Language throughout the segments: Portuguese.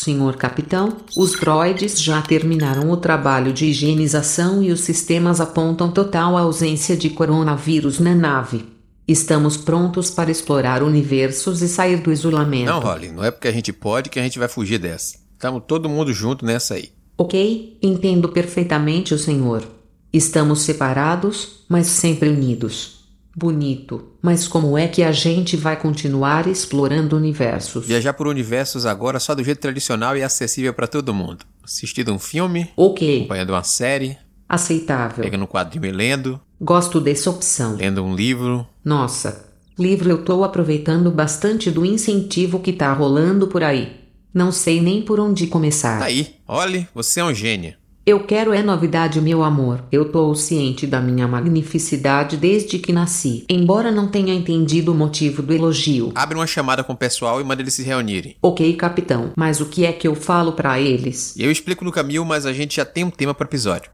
Senhor capitão, os droids já terminaram o trabalho de higienização e os sistemas apontam total ausência de coronavírus na nave. Estamos prontos para explorar universos e sair do isolamento. Não, Holly, não é porque a gente pode que a gente vai fugir dessa. Estamos todo mundo junto nessa aí. Ok, entendo perfeitamente o senhor. Estamos separados, mas sempre unidos. Bonito, mas como é que a gente vai continuar explorando universos? Viajar por universos agora só do jeito tradicional e acessível para todo mundo. Assistindo um filme, Ok, acompanhando uma série, aceitável. pegando um quadrinho e lendo, Gosto dessa opção. lendo um livro. Nossa, livro eu tô aproveitando bastante do incentivo que tá rolando por aí. Não sei nem por onde começar. Tá aí, Holly, você é um gênio. Eu quero é novidade, meu amor. Eu tô ciente da minha magnificidade desde que nasci, embora não tenha entendido o motivo do elogio. Abre uma chamada com o pessoal e manda eles se reunirem. Ok, capitão, mas o que é que eu falo pra eles? Eu explico no caminho, mas a gente já tem um tema para episódio.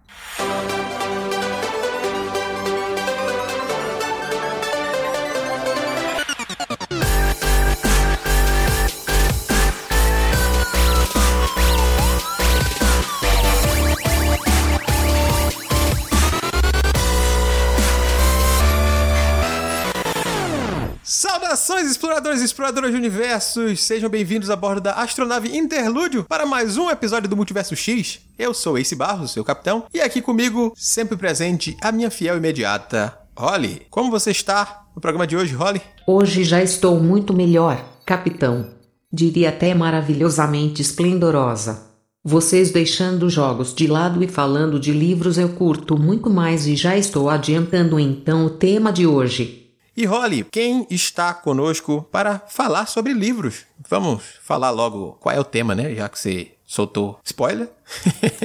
Exploradores e exploradoras de universos! Sejam bem-vindos a bordo da astronave Interlúdio para mais um episódio do Multiverso X. Eu sou Ace Barros, seu capitão, e aqui comigo, sempre presente, a minha fiel imediata, Holly. Como você está no programa de hoje, Holly? Hoje já estou muito melhor, capitão. Diria até maravilhosamente esplendorosa. Vocês deixando jogos de lado e falando de livros eu curto muito mais e já estou adiantando então o tema de hoje. E Holly, quem está conosco para falar sobre livros? Vamos falar logo qual é o tema, né? Já que você soltou spoiler.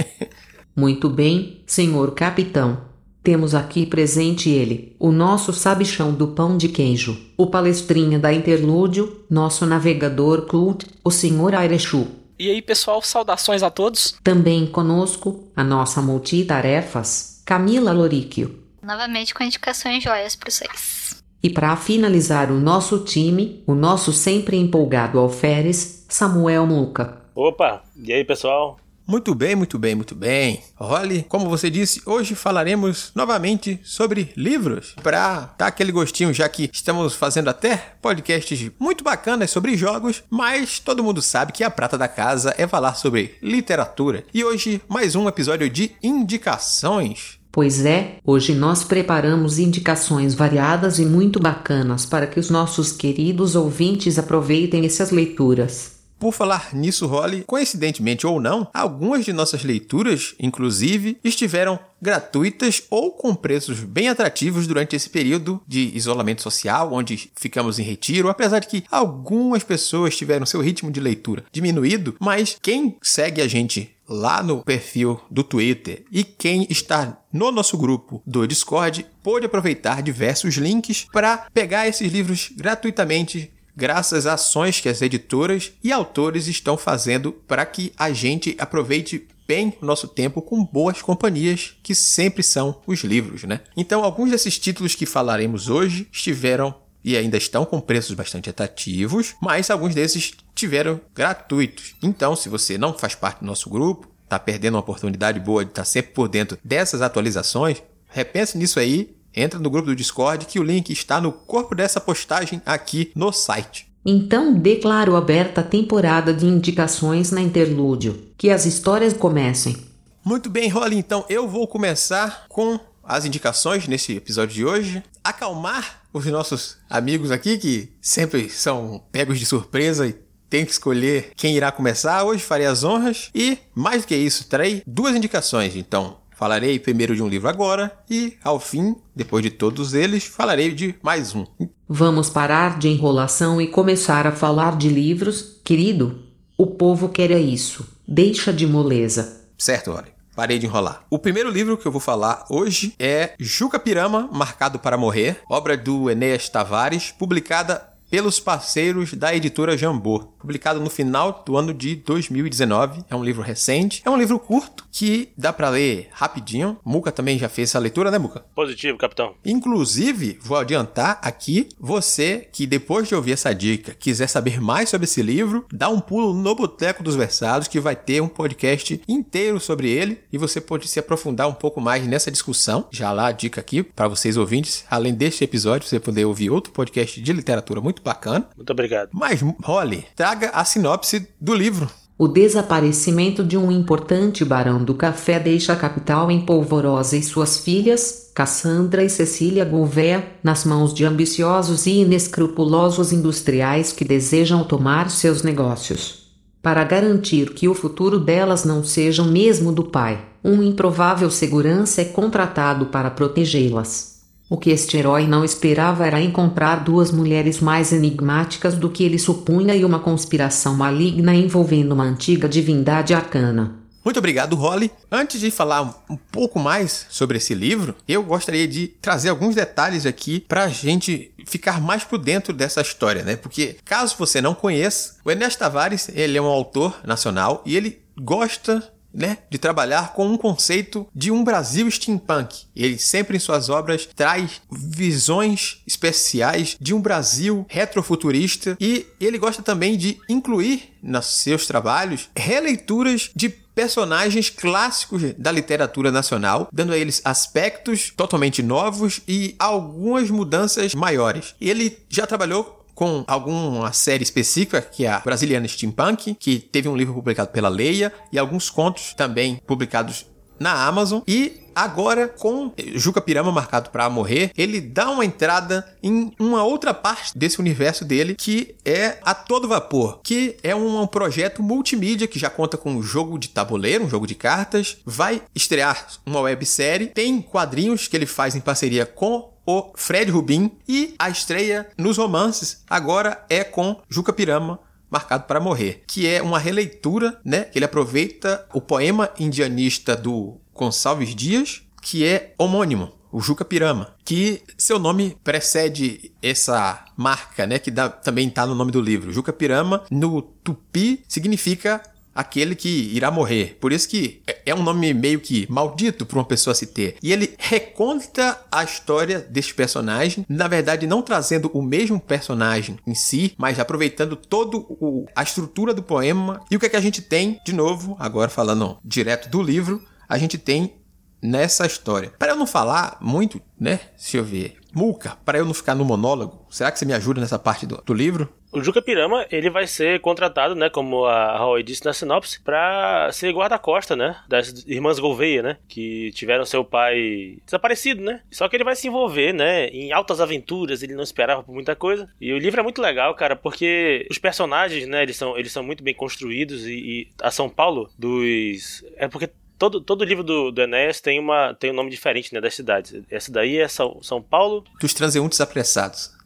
Muito bem, senhor capitão. Temos aqui presente ele, o nosso sabichão do pão de queijo, o palestrinha da Interlúdio, nosso navegador cult, o senhor Airechu. E aí, pessoal, saudações a todos. Também conosco, a nossa multitarefas, Camila Loríquio. Novamente com indicações joias para vocês. E para finalizar o nosso time, o nosso sempre empolgado alferes, Samuel Muca. Opa, e aí pessoal? Muito bem, muito bem, muito bem. Holly, como você disse, hoje falaremos novamente sobre livros. Pra dar aquele gostinho, já que estamos fazendo até podcasts muito bacanas sobre jogos, mas todo mundo sabe que a prata da casa é falar sobre literatura. E hoje, mais um episódio de indicações. Pois é, hoje nós preparamos indicações variadas e muito bacanas para que os nossos queridos ouvintes aproveitem essas leituras. Por falar nisso, Holly, coincidentemente ou não, algumas de nossas leituras, inclusive, estiveram gratuitas ou com preços bem atrativos durante esse período de isolamento social, onde ficamos em retiro, apesar de que algumas pessoas tiveram seu ritmo de leitura diminuído, mas quem segue a gente lá no perfil do Twitter e quem está no nosso grupo do Discord pôde aproveitar diversos links para pegar esses livros gratuitamente graças a ações que as editoras e autores estão fazendo para que a gente aproveite bem o nosso tempo com boas companhias, que sempre são os livros, né? Então, alguns desses títulos que falaremos hoje estiveram e ainda estão com preços bastante atrativos, mas alguns desses tiveram gratuitos. Então, se você não faz parte do nosso grupo, está perdendo uma oportunidade boa de estar sempre por dentro dessas atualizações, repense nisso aí Entra no grupo do Discord que o link está no corpo dessa postagem aqui no site. Então declaro aberta a temporada de indicações na Interlúdio. Que as histórias comecem. Muito bem, Rolly, então eu vou começar com as indicações nesse episódio de hoje. Acalmar os nossos amigos aqui que sempre são pegos de surpresa e tem que escolher quem irá começar. Hoje farei as honras e, mais do que isso, trarei duas indicações. Então, Falarei primeiro de um livro agora e, ao fim, depois de todos eles, falarei de mais um. Vamos parar de enrolação e começar a falar de livros, querido? O povo quer é isso. Deixa de moleza. Certo, olha. Parei de enrolar. O primeiro livro que eu vou falar hoje é Juca Pirama, Marcado para Morrer, obra do Enéas Tavares, publicada pelos parceiros da editora Jambô, publicado no final do ano de 2019. É um livro recente, é um livro curto que dá para ler rapidinho. Muca também já fez essa leitura, né, Muca? Positivo, capitão. Inclusive, vou adiantar aqui, você que depois de ouvir essa dica quiser saber mais sobre esse livro, dá um pulo no Boteco dos Versados que vai ter um podcast inteiro sobre ele e você pode se aprofundar um pouco mais nessa discussão. Já lá a dica aqui para vocês ouvintes, além deste episódio, você poder ouvir outro podcast de literatura muito bacana. Muito obrigado. Mas, Holly, traga a sinopse do livro. O desaparecimento de um importante barão do café deixa a capital em polvorosa e suas filhas, Cassandra e Cecília Gouveia, nas mãos de ambiciosos e inescrupulosos industriais que desejam tomar seus negócios. Para garantir que o futuro delas não seja o mesmo do pai, um improvável segurança é contratado para protegê-las. O que este herói não esperava era encontrar duas mulheres mais enigmáticas do que ele supunha e uma conspiração maligna envolvendo uma antiga divindade arcana. Muito obrigado, Holly. Antes de falar um pouco mais sobre esse livro, eu gostaria de trazer alguns detalhes aqui para a gente ficar mais por dentro dessa história, né? Porque caso você não conheça, o Ernesto Tavares ele é um autor nacional e ele gosta né, de trabalhar com um conceito de um Brasil steampunk. Ele sempre em suas obras traz visões especiais de um Brasil retrofuturista e ele gosta também de incluir nos seus trabalhos releituras de personagens clássicos da literatura nacional, dando a eles aspectos totalmente novos e algumas mudanças maiores. Ele já trabalhou com alguma série específica, que é a Brasiliana Steampunk, que teve um livro publicado pela Leia, e alguns contos também publicados na Amazon. E agora com Juca Pirama marcado para morrer, ele dá uma entrada em uma outra parte desse universo dele que é a todo vapor, que é um projeto multimídia que já conta com um jogo de tabuleiro, um jogo de cartas, vai estrear uma websérie, tem quadrinhos que ele faz em parceria com o Fred Rubin e a estreia nos romances agora é com Juca Pirama Marcado para Morrer, que é uma releitura, né? Ele aproveita o poema indianista do Gonçalves Dias, que é homônimo, o Juca Pirama, que seu nome precede essa marca, né, que dá, também está no nome do livro. Juca Pirama, no tupi, significa aquele que irá morrer. Por isso que é, é um nome meio que maldito para uma pessoa se ter. E ele reconta a história deste personagem, na verdade não trazendo o mesmo personagem em si, mas aproveitando todo o, a estrutura do poema. E o que é que a gente tem, de novo, agora falando direto do livro, a gente tem nessa história. Para eu não falar muito, né? Deixa eu ver. Muca, para eu não ficar no monólogo, será que você me ajuda nessa parte do, do livro? O Juca Pirama, ele vai ser contratado, né, como a Roy disse na sinopse, para ser guarda-costa, né, das irmãs Gouveia, né, que tiveram seu pai desaparecido, né. Só que ele vai se envolver, né, em altas aventuras, ele não esperava por muita coisa. E o livro é muito legal, cara, porque os personagens, né, eles são, eles são muito bem construídos e, e a São Paulo dos... É porque todo, todo livro do, do Enéas tem, uma, tem um nome diferente, né, das cidades. Essa daí é São, São Paulo... Dos transeuntes apressados.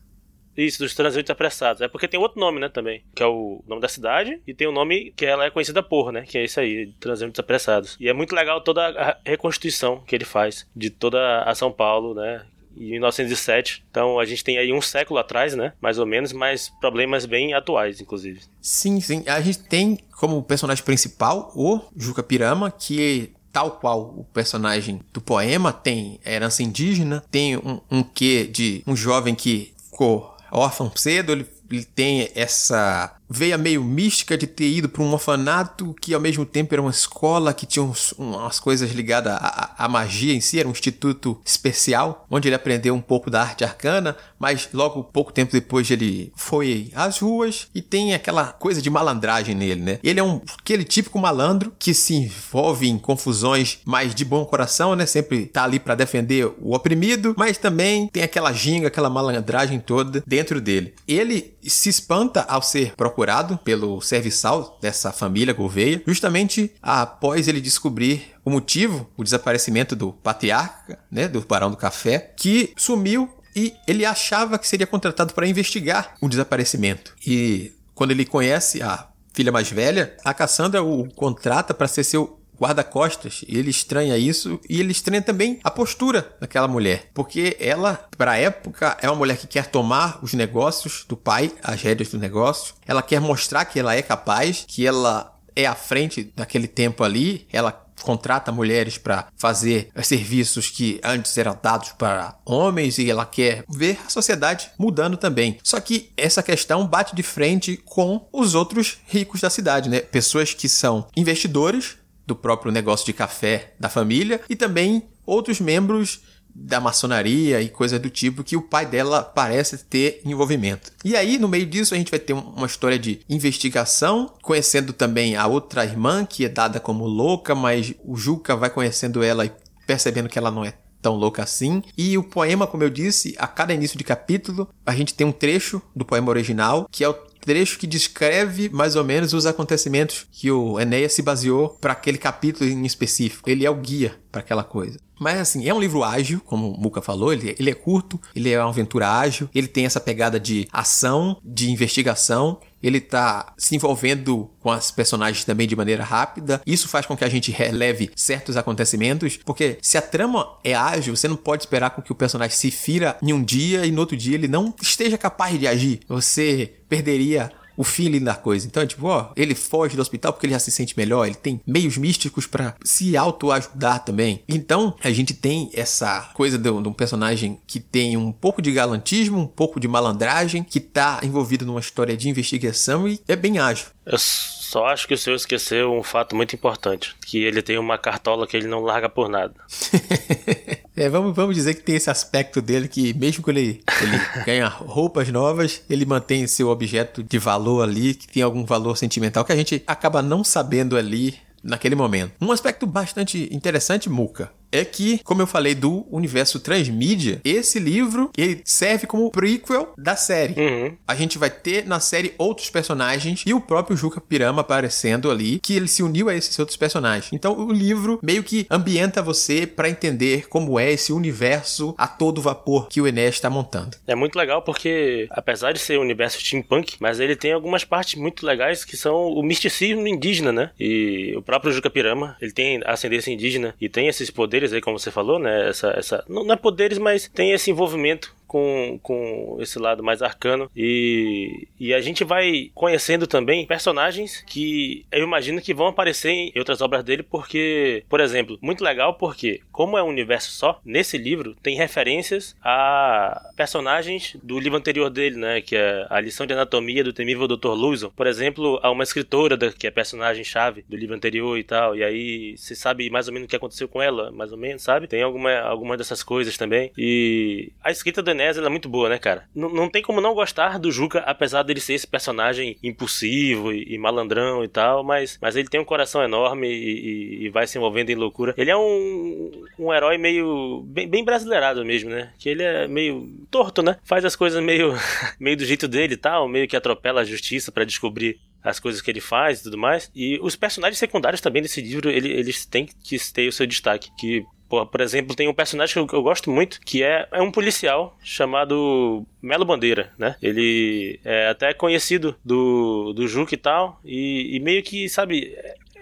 Isso, dos transeuntes apressados. É porque tem outro nome, né, também. Que é o nome da cidade. E tem o um nome que ela é conhecida por, né? Que é esse aí, transeuntes apressados. E é muito legal toda a reconstituição que ele faz de toda a São Paulo, né? Em 1907. Então a gente tem aí um século atrás, né? Mais ou menos, mas problemas bem atuais, inclusive. Sim, sim. A gente tem como personagem principal o Juca Pirama, que tal qual o personagem do poema tem herança indígena, tem um, um quê de um jovem que ficou órfão cedo, ele, ele tem essa veia meio mística de ter ido para um orfanato que ao mesmo tempo era uma escola que tinha uns, umas coisas ligadas à, à, magia em si, era um instituto especial, onde ele aprendeu um pouco da arte arcana, mas logo pouco tempo depois ele foi às ruas e tem aquela coisa de malandragem nele, né? Ele é um aquele típico malandro que se envolve em confusões, mas de bom coração, né? Sempre tá ali para defender o oprimido, mas também tem aquela ginga, aquela malandragem toda dentro dele. Ele se espanta ao ser procurado procurado pelo serviçal dessa família Gouveia, justamente após ele descobrir o motivo, o desaparecimento do patriarca, né, do Barão do Café, que sumiu e ele achava que seria contratado para investigar o desaparecimento. E quando ele conhece a filha mais velha, a Cassandra o contrata para ser seu guarda-costas. Ele estranha isso e ele estranha também a postura daquela mulher, porque ela, para época, é uma mulher que quer tomar os negócios do pai, as rédeas do negócio. Ela quer mostrar que ela é capaz, que ela é à frente daquele tempo ali. Ela contrata mulheres para fazer serviços que antes eram dados para homens e ela quer ver a sociedade mudando também. Só que essa questão bate de frente com os outros ricos da cidade, né? Pessoas que são investidores do próprio negócio de café da família e também outros membros da maçonaria e coisas do tipo que o pai dela parece ter envolvimento. E aí, no meio disso, a gente vai ter uma história de investigação, conhecendo também a outra irmã, que é dada como louca, mas o Juca vai conhecendo ela e percebendo que ela não é tão louca assim. E o poema, como eu disse, a cada início de capítulo, a gente tem um trecho do poema original, que é o trecho que descreve mais ou menos os acontecimentos que o Enéas se baseou para aquele capítulo em específico. Ele é o guia para aquela coisa. Mas assim, é um livro ágil, como o Muka falou, ele, ele é curto, ele é uma aventura ágil, ele tem essa pegada de ação, de investigação, ele tá se envolvendo com as personagens também de maneira rápida. Isso faz com que a gente releve certos acontecimentos, porque se a trama é ágil, você não pode esperar com que o personagem se fira em um dia e no outro dia ele não esteja capaz de agir. Você perderia o feeling da coisa. Então, é tipo, ó, ele foge do hospital porque ele já se sente melhor, ele tem meios místicos para se autoajudar também. Então, a gente tem essa coisa de, um personagem que tem um pouco de galantismo, um pouco de malandragem, que tá envolvido numa história de investigação e é bem ágil. Eu só acho que o senhor esqueceu um fato muito importante, que ele tem uma cartola que ele não larga por nada. é, vamos, vamos dizer que tem esse aspecto dele que mesmo quando ele, ele ganha roupas novas, ele mantém seu objeto de valor ali, que tem algum valor sentimental que a gente acaba não sabendo ali naquele momento. Um aspecto bastante interessante, Muka, é que, como eu falei do universo transmídia, esse livro ele serve como prequel da série. Uhum. A gente vai ter na série outros personagens e o próprio Juca Pirama aparecendo ali, que ele se uniu a esses outros personagens. Então o livro meio que ambienta você para entender como é esse universo a todo vapor que o Enéas está montando. É muito legal porque, apesar de ser um universo steampunk, mas ele tem algumas partes muito legais que são o misticismo indígena, né? E o próprio Juca Pirama, ele tem ascendência indígena e tem esses poderes poderes aí, como você falou, né? Essa, essa, não, não é poderes, mas tem esse envolvimento com, com esse lado mais arcano. E, e a gente vai conhecendo também personagens que eu imagino que vão aparecer em outras obras dele, porque, por exemplo, muito legal porque, como é um universo só, nesse livro tem referências a personagens do livro anterior dele, né? Que é a lição de anatomia do temível Dr. Luzon. Por exemplo, a uma escritora que é personagem-chave do livro anterior e tal. E aí você sabe mais ou menos o que aconteceu com ela, mais ou menos, sabe? Tem alguma, alguma dessas coisas também. E a escrita do Inés é muito boa, né, cara? N não tem como não gostar do Juca, apesar dele ser esse personagem impulsivo e, e malandrão e tal, mas, mas ele tem um coração enorme e, e, e, vai se envolvendo em loucura. Ele é um, um herói meio. Bem, bem brasileirado mesmo, né? Que ele é meio torto, né? Faz as coisas meio, meio do jeito dele e tal, meio que atropela a justiça para descobrir as coisas que ele faz e tudo mais. E os personagens secundários também desse livro, ele, eles têm que ter o seu destaque. Que Por, exemplo, tem um personagem que eu, eu, gosto muito, que é, é um policial chamado Melo Bandeira, né? Ele é até conhecido do, do Juca e tal, e, e meio que, sabe,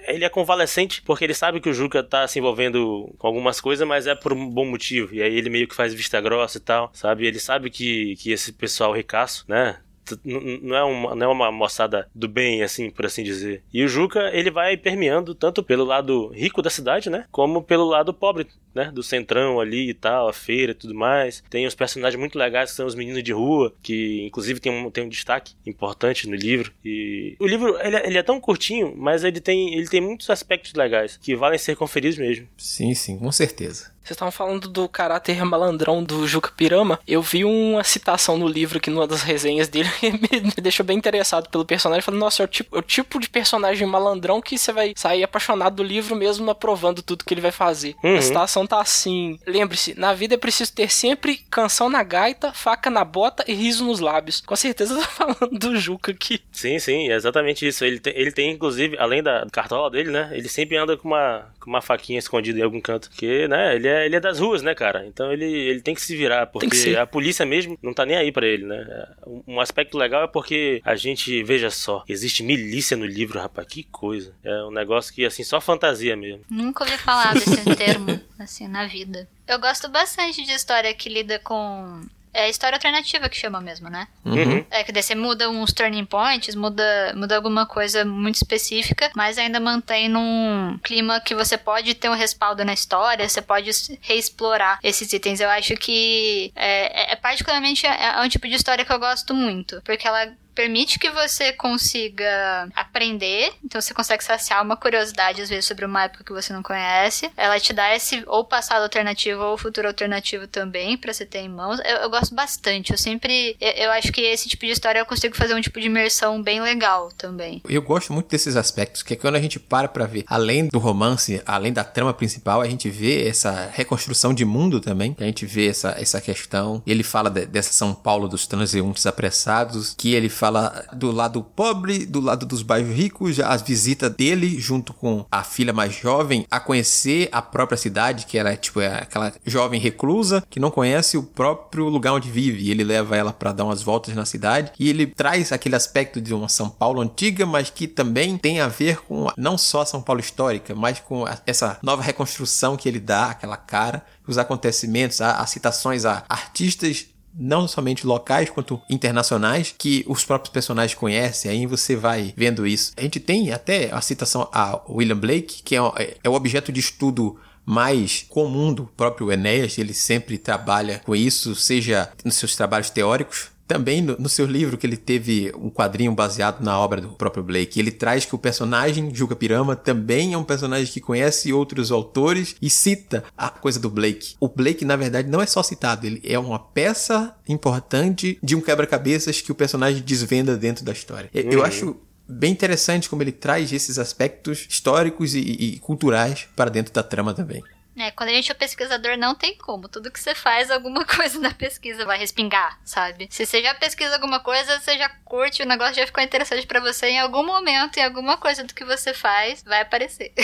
ele é convalescente porque ele sabe que o Juca tá se envolvendo com algumas coisas, mas é por um bom motivo. E aí ele meio que faz vista grossa e tal, sabe? Ele sabe que, que esse pessoal ricaço, né? Não é, uma, não é uma moçada do bem, assim, por assim dizer. E o Juca, ele vai permeando tanto pelo lado rico da cidade, né? Como pelo lado pobre, né? Do centrão ali e tal, a feira e tudo mais. Tem os personagens muito legais que são os meninos de rua, que inclusive tem um, tem um destaque importante no livro. E o livro, ele, é, ele é tão curtinho, mas ele tem, ele tem muitos aspectos legais que valem ser conferidos mesmo. Sim, sim, com certeza. Vocês estavam falando do caráter malandrão do Juca Pirama. Eu vi uma citação no livro que numa das resenhas dele me deixou bem interessado pelo personagem. Falei, nossa, é o, tipo, é o tipo de personagem malandrão que você vai sair apaixonado do livro mesmo aprovando tudo que ele vai fazer. Uhum. A citação tá assim: lembre-se, na vida é preciso ter sempre canção na gaita, faca na bota e riso nos lábios. Com certeza eu tô falando do Juca aqui. Sim, sim, é exatamente isso. Ele tem, ele tem inclusive, além da cartola dele, né? Ele sempre anda com uma, com uma faquinha escondida em algum canto. Que, né, ele é, ele é das ruas, né, cara? Então ele, ele tem que se virar, porque a polícia mesmo não tá nem aí para ele, né? Um aspecto legal é porque a gente, veja só, existe milícia no livro, rapaz, que coisa. É um negócio que, assim, só fantasia mesmo. Nunca ouvi falar desse termo, assim, na vida. Eu gosto bastante de história que lida com é história alternativa que chama mesmo, né? Uhum. É que daí você muda uns turning points, muda, muda alguma coisa muito específica, mas ainda mantém num clima que você pode ter um respaldo na história, você pode reexplorar esses itens. Eu acho que é, é, é particularmente é, é um tipo de história que eu gosto muito, porque ela permite que você consiga aprender, então você consegue saciar uma curiosidade às vezes sobre uma época que você não conhece. Ela te dá esse ou passado alternativo ou futuro alternativo também para você ter em mãos. Eu, eu, gosto bastante. Eu sempre eu, eu, acho que esse tipo de história eu consigo fazer um tipo de imersão bem legal também. Eu gosto muito desses aspectos, que é quando a gente para para ver, além do romance, além da trama principal, a gente vê essa reconstrução de mundo também, a gente vê essa essa questão. Ele fala de, dessa São Paulo dos transeuntes apressados, que ele fala do lado pobre, do lado dos bairros ricos, as visitas dele junto com a filha mais jovem a conhecer a própria cidade, que era tipo é aquela jovem reclusa que não conhece o próprio lugar onde vive. Ele leva ela para dar umas voltas na cidade e ele traz aquele aspecto de uma São Paulo antiga, mas que também tem a ver com não só a São Paulo histórica, mas com essa nova reconstrução que ele dá, aquela cara, os acontecimentos, as citações a artistas não somente locais quanto internacionais que os próprios personagens conhecem, aí você vai vendo isso. A gente tem até a citação a William Blake, que é, é o objeto de estudo mais comum do próprio Enéas, ele sempre trabalha com isso, seja nos seus trabalhos teóricos, também no, no, seu livro, que ele teve um quadrinho baseado na obra do próprio Blake, ele traz que o personagem, Juca Pirama, também é um personagem que conhece outros autores e cita a coisa do Blake. O Blake, na verdade, não é só citado, ele é uma peça importante de um quebra-cabeças que o personagem desvenda dentro da história. Uhum. Eu acho bem interessante como ele traz esses aspectos históricos e, e culturais para dentro da trama também. É, quando a gente é pesquisador, não tem como. Tudo que você faz, alguma coisa na pesquisa vai respingar, sabe? Se você já pesquisa alguma coisa, você já curte, o negócio já ficou interessante para você, em algum momento, em alguma coisa do que você faz, vai aparecer.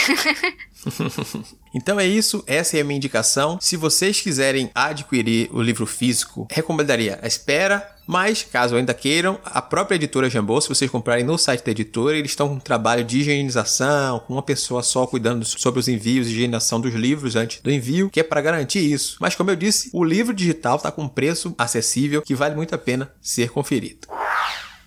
Então é isso, essa é a minha indicação. Se vocês quiserem adquirir o livro físico, recomendaria a espera, mas, caso ainda queiram, a própria editora Jambô, se vocês comprarem no site da editora, eles estão com um trabalho de higienização, com uma pessoa só cuidando sobre os envios e higienização dos livros antes do envio, que é para garantir isso. Mas, como eu disse, o livro digital está com um preço acessível que vale muito a pena ser conferido.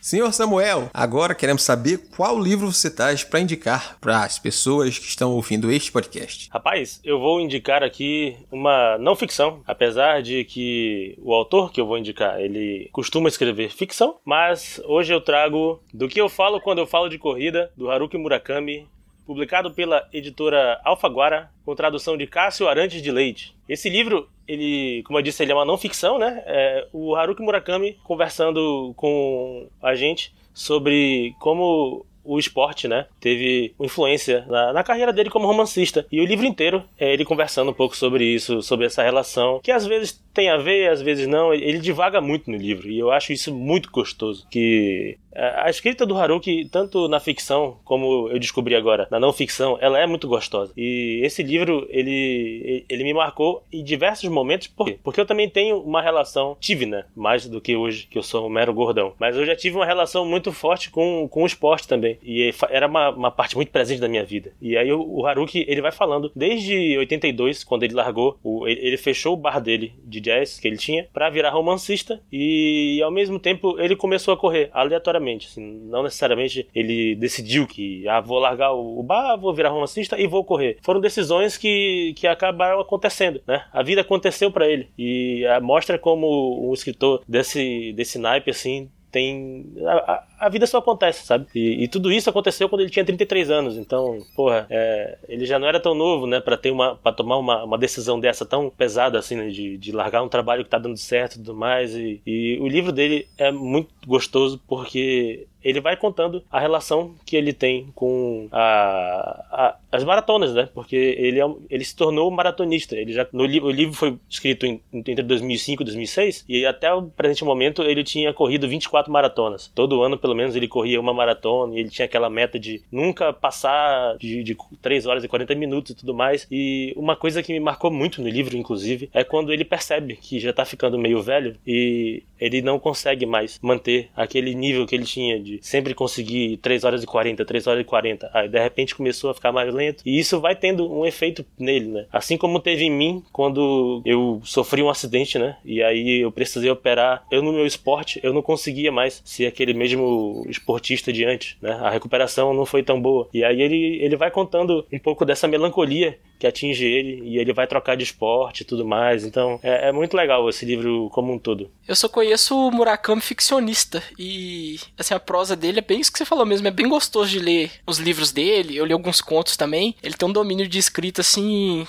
Senhor Samuel, agora queremos saber qual livro você traz para indicar para as pessoas que estão ouvindo este podcast. Rapaz, eu vou indicar aqui uma não ficção, apesar de que o autor que eu vou indicar, ele costuma escrever ficção, mas hoje eu trago Do que eu falo quando eu falo de corrida, do Haruki Murakami, publicado pela editora Alfaguara, com tradução de Cássio Arantes de Leite. Esse livro, ele, como eu disse, ele é uma não ficção, né? É o Haruki Murakami conversando com a gente sobre como o esporte, né? Teve influência na, na, carreira dele como romancista. E o livro inteiro é ele conversando um pouco sobre isso, sobre essa relação, que às vezes tem a ver, às vezes não. Ele divaga muito no livro. E eu acho isso muito gostoso. Que a escrita do Haruki, tanto na ficção como eu descobri agora, na não ficção, ela é muito gostosa. E esse livro, ele, ele me marcou em diversos momentos. Por quê? Porque eu também tenho uma relação, tive, né? Mais do que hoje, que eu sou um mero gordão. Mas eu já tive uma relação muito forte com, com o esporte também. E era uma, uma parte muito presente da minha vida. E aí o, o Haruki, ele vai falando, desde 82, quando ele largou, o, ele, ele, fechou o bar dele de jazz que ele tinha para virar romancista. E ao mesmo tempo ele começou a correr aleatoriamente Assim, não necessariamente ele decidiu que ah, vou largar o bar, vou virar romancista e vou correr. Foram decisões que, que acabaram acontecendo, né? A vida aconteceu para ele e ah, mostra como um escritor desse desse naipe assim tem. A, a, vida só acontece, sabe? E, e, tudo isso aconteceu quando ele tinha 33 anos. Então, porra, é, ele já não era tão novo, né? Pra, ter uma, pra tomar uma, uma decisão dessa tão pesada, assim, né? de, de largar um trabalho que tá dando certo e tudo mais. E, e o livro dele é muito gostoso porque ele vai contando a relação que ele tem com a, a, as maratonas, né? Porque ele, é, ele se tornou maratonista. Ele já, no, o livro foi escrito em, entre 2005 e 2006 e até o presente momento ele tinha corrido 24 maratonas. Todo ano, pelo menos, ele corria uma maratona e ele tinha aquela meta de nunca passar de, de 3 horas e 40 minutos e tudo mais. E uma coisa que me marcou muito no livro, inclusive, é quando ele percebe que já tá ficando meio velho e ele não consegue mais manter aquele nível que ele tinha de sempre conseguir 3 horas e 40, 3 horas e 40. Aí de repente começou a ficar mais lento. E isso vai tendo um efeito nele, né? Assim como teve em mim quando eu sofri um acidente, né? E aí eu precisei operar. Eu no meu esporte, eu não conseguia mais ser aquele mesmo esportista de antes, né? A recuperação não foi tão boa. E aí ele, ele vai contando um pouco dessa melancolia que atinge ele e ele vai trocar de esporte e tudo mais. Então é, é, muito legal esse livro como um todo. Eu só conheço o Murakami ficcionista e assim a prosa dele é bem isso que você falou mesmo, é bem gostoso de ler os livros dele. Eu li alguns contos também. Ele tem um domínio de escrita assim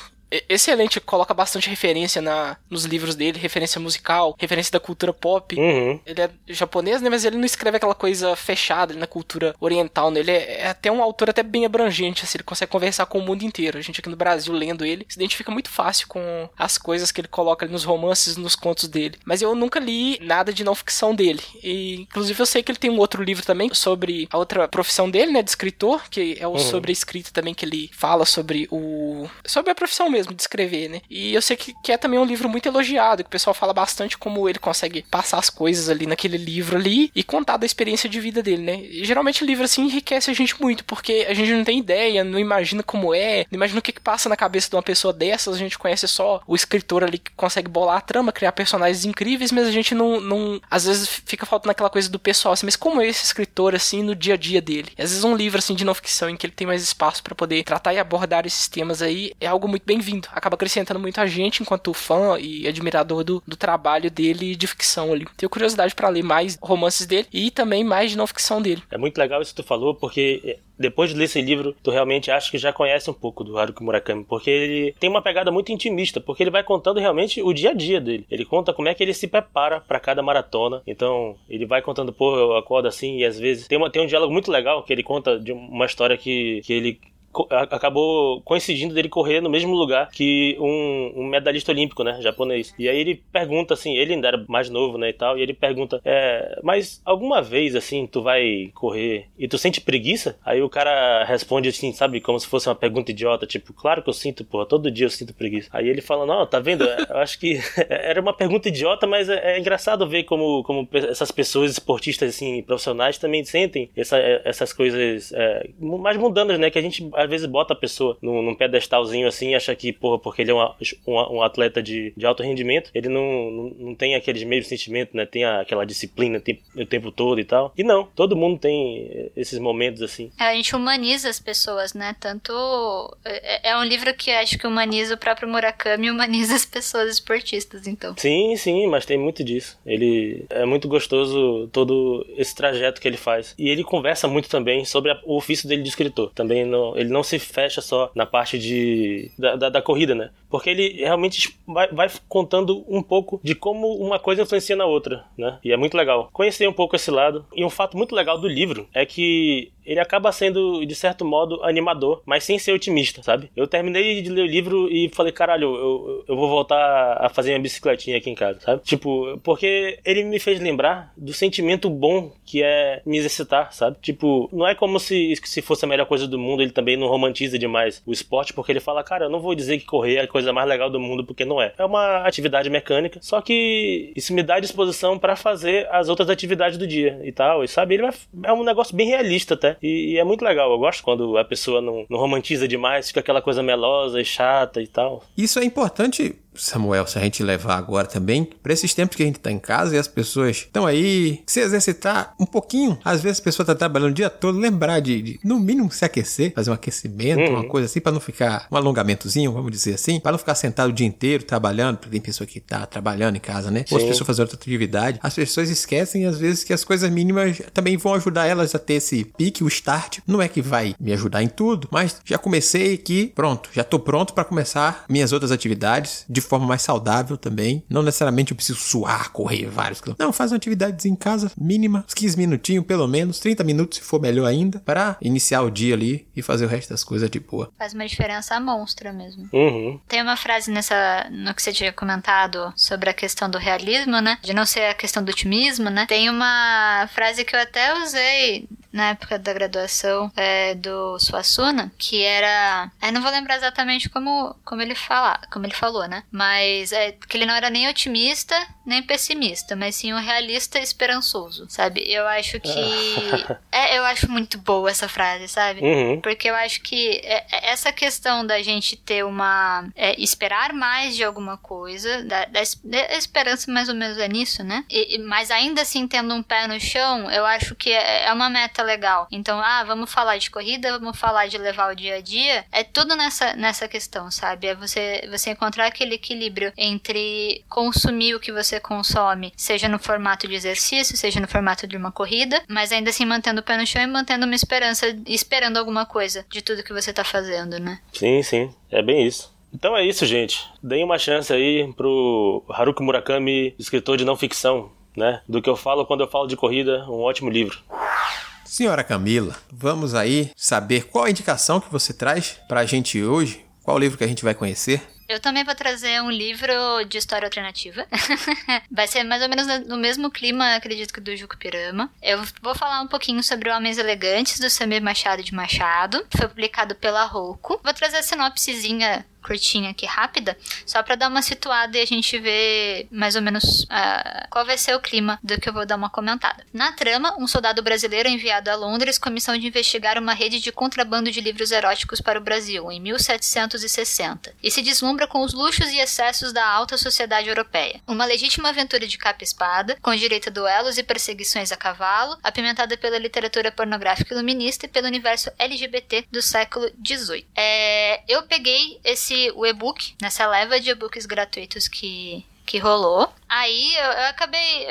excelente, coloca bastante referência na, nos livros dele, referência musical, referência da cultura pop. Uhum. Ele é japonês, né? Mas ele não escreve aquela coisa fechada na cultura oriental, né? Ele é, é, até um autor até bem abrangente, assim, ele consegue conversar com o mundo inteiro. A gente aqui no Brasil, lendo ele, se identifica muito fácil com as coisas que ele coloca nos romances, nos contos dele. Mas eu nunca li nada de não ficção dele. E, inclusive, eu sei que ele tem um outro livro também sobre a outra profissão dele, né? De escritor, que é o uhum. sobre a escrita também, que ele fala sobre o... sobre a profissão mesmo mesmo de escrever, né? E eu sei que, que é também um livro muito elogiado, que o pessoal fala bastante como ele consegue passar as coisas ali naquele livro ali e contar da experiência de vida dele, né? E geralmente o livro assim enriquece a gente muito, porque a gente não tem ideia, não imagina como é, não imagina o que, que passa na cabeça de uma pessoa dessas, a gente conhece só o escritor ali que consegue bolar a trama, criar personagens incríveis, mas a gente não, não às vezes fica faltando aquela coisa do pessoal, assim, mas como é esse escritor assim no dia a dia dele? E às vezes um livro assim de não ficção em que ele tem mais espaço para poder tratar e abordar esses temas aí é algo muito bem-vindo acaba acrescentando muito a gente enquanto fã e admirador do, do trabalho dele de ficção ali. Tenho curiosidade para ler mais romances dele e também mais de não ficção dele. É muito legal isso que tu falou, porque eh, depois de ler esse livro, tu realmente acha que já conhece um pouco do Haruki Murakami, porque ele tem uma pegada muito intimista, porque ele vai contando realmente o dia a dia dele. Ele conta como é que ele se prepara para cada maratona. Então, ele vai contando, pô, eu acordo assim, e às vezes tem, uma, tem um diálogo muito legal que ele conta de uma história que, que ele acabou coincidindo dele correr no mesmo lugar que um, um, medalhista olímpico, né, japonês. E aí ele pergunta assim, ele ainda era mais novo, né, e tal, e ele pergunta, é, mas alguma vez, assim, tu vai correr e tu sente preguiça? Aí o cara responde assim, sabe, como se fosse uma pergunta idiota, tipo, claro que eu sinto, porra, todo dia eu sinto preguiça. Aí ele fala, não, tá vendo, eu acho que era uma pergunta idiota, mas é, é, engraçado ver como, como essas pessoas esportistas, assim, profissionais também sentem essa, essas coisas é, mais mundanas, né, que a gente às vezes bota a pessoa num, num pedestalzinho assim e acha que, porra, porque ele é uma, um, um atleta de, de alto rendimento, ele não, não, não tem aqueles meios sentimentos, né? Tem aquela disciplina tem, o tempo todo e tal. E não, todo mundo tem esses momentos assim. É, a gente humaniza as pessoas, né? Tanto. É, é um livro que acho que humaniza o próprio Murakami e humaniza as pessoas esportistas, então. Sim, sim, mas tem muito disso. Ele é muito gostoso todo esse trajeto que ele faz. E ele conversa muito também sobre a, o ofício dele de escritor. Também não, ele não se fecha só na parte de, da, da, da corrida, né? Porque ele realmente vai, vai, contando um pouco de como uma coisa influencia na outra, né? E é muito legal. Conhecer um pouco esse lado. E um fato muito legal do livro é que ele acaba sendo, de certo modo, animador, mas sem ser otimista, sabe? Eu terminei de ler o livro e falei, caralho, eu, eu vou voltar a fazer minha bicicletinha aqui em casa, sabe? Tipo, porque ele me fez lembrar do sentimento bom que é me exercitar, sabe? Tipo, não é como se, se fosse a melhor coisa do mundo, ele também não romantiza demais o esporte, porque ele fala, cara, eu não vou dizer que correr é a coisa mais legal do mundo, porque não é. É uma atividade mecânica, só que isso me dá disposição para fazer as outras atividades do dia e tal, e sabe? Ele é um negócio bem realista até. E, e, é muito legal. Eu gosto quando a pessoa não, não romantiza demais, fica aquela coisa melosa e chata e tal. Isso é importante Samuel, se a gente levar agora também, para esses tempos que a gente tá em casa e as pessoas estão aí, se exercitar um pouquinho, às vezes a pessoa tá trabalhando o dia todo, lembrar de, de no mínimo, se aquecer, fazer um aquecimento, uhum. uma coisa assim, para não ficar um alongamentozinho, vamos dizer assim, para não ficar sentado o dia inteiro trabalhando, porque tem pessoa que tá trabalhando em casa, né? Sim. Ou as pessoas fazendo outra atividade. As pessoas esquecem, às vezes, que as coisas mínimas também vão ajudar elas a ter esse pique, o start. Não é que vai me ajudar em tudo, mas já comecei aqui, pronto, já tô pronto para começar minhas outras atividades de de forma mais saudável também. Não necessariamente eu preciso suar, correr vários quilômetros. Não, faz uma atividade em casa mínima, uns 15 minutinhos pelo menos, 30 minutos se for melhor ainda, para iniciar o dia ali e fazer o resto das coisas de boa. Faz uma diferença monstra mesmo. Uhum. Tem uma frase nessa no que você tinha comentado sobre a questão do realismo, né? De não ser a questão do otimismo, né? Tem uma frase que eu até usei na época da graduação é, do Suassuna, que era. Eu não vou lembrar exatamente como, como ele fala, como ele falou, né? Mas é que ele não era nem otimista nem pessimista, mas sim um realista esperançoso, sabe? Eu acho que. é, eu acho muito boa essa frase, sabe? Uhum. Porque eu acho que é, é essa questão da gente ter uma. É, esperar mais de alguma coisa, da, da, da, esperança mais ou menos é nisso, né? E, mas ainda assim tendo um pé no chão, eu acho que é, é uma meta legal. Então, ah, vamos falar de corrida, vamos falar de levar o dia a dia. É tudo nessa, nessa questão, sabe? É você, você encontrar aquele equilíbrio entre consumir o que você consome, seja no formato de exercício, seja no formato de uma corrida, mas ainda assim mantendo o pé no chão e mantendo uma esperança, esperando alguma coisa de tudo que você tá fazendo, né? Sim, sim. É bem isso. Então é isso, gente. Deem uma chance aí pro Haruki Murakami, escritor de não ficção, né? Do que eu falo quando eu falo de corrida, um ótimo livro. Senhora Camila, vamos aí saber qual a indicação que você traz pra gente hoje? Qual livro que a gente vai conhecer? Eu também vou trazer um livro de história alternativa. Vai ser mais ou menos no mesmo clima, acredito que do Juco Pirama. Eu vou falar um pouquinho sobre Homens Elegantes, do Samir Machado de Machado. Foi publicado pela Rouco. Vou trazer a sinopsezinha curtinha aqui, rápida, só para dar uma situada e a gente ver mais ou menos uh, qual vai ser o clima do que eu vou dar uma comentada. Na trama, um soldado brasileiro é enviado a Londres com a missão de investigar uma rede de contrabando de livros eróticos para o Brasil, em 1760, e se deslumbra com os luxos e excessos da alta sociedade europeia. Uma legítima aventura de capa e espada, com direito a duelos e perseguições a cavalo, apimentada pela literatura pornográfica iluminista e pelo universo LGBT do século XVIII. É, eu peguei esse esse o e-book, nessa leva de e-books gratuitos que, que rolou. Aí eu, eu acabei.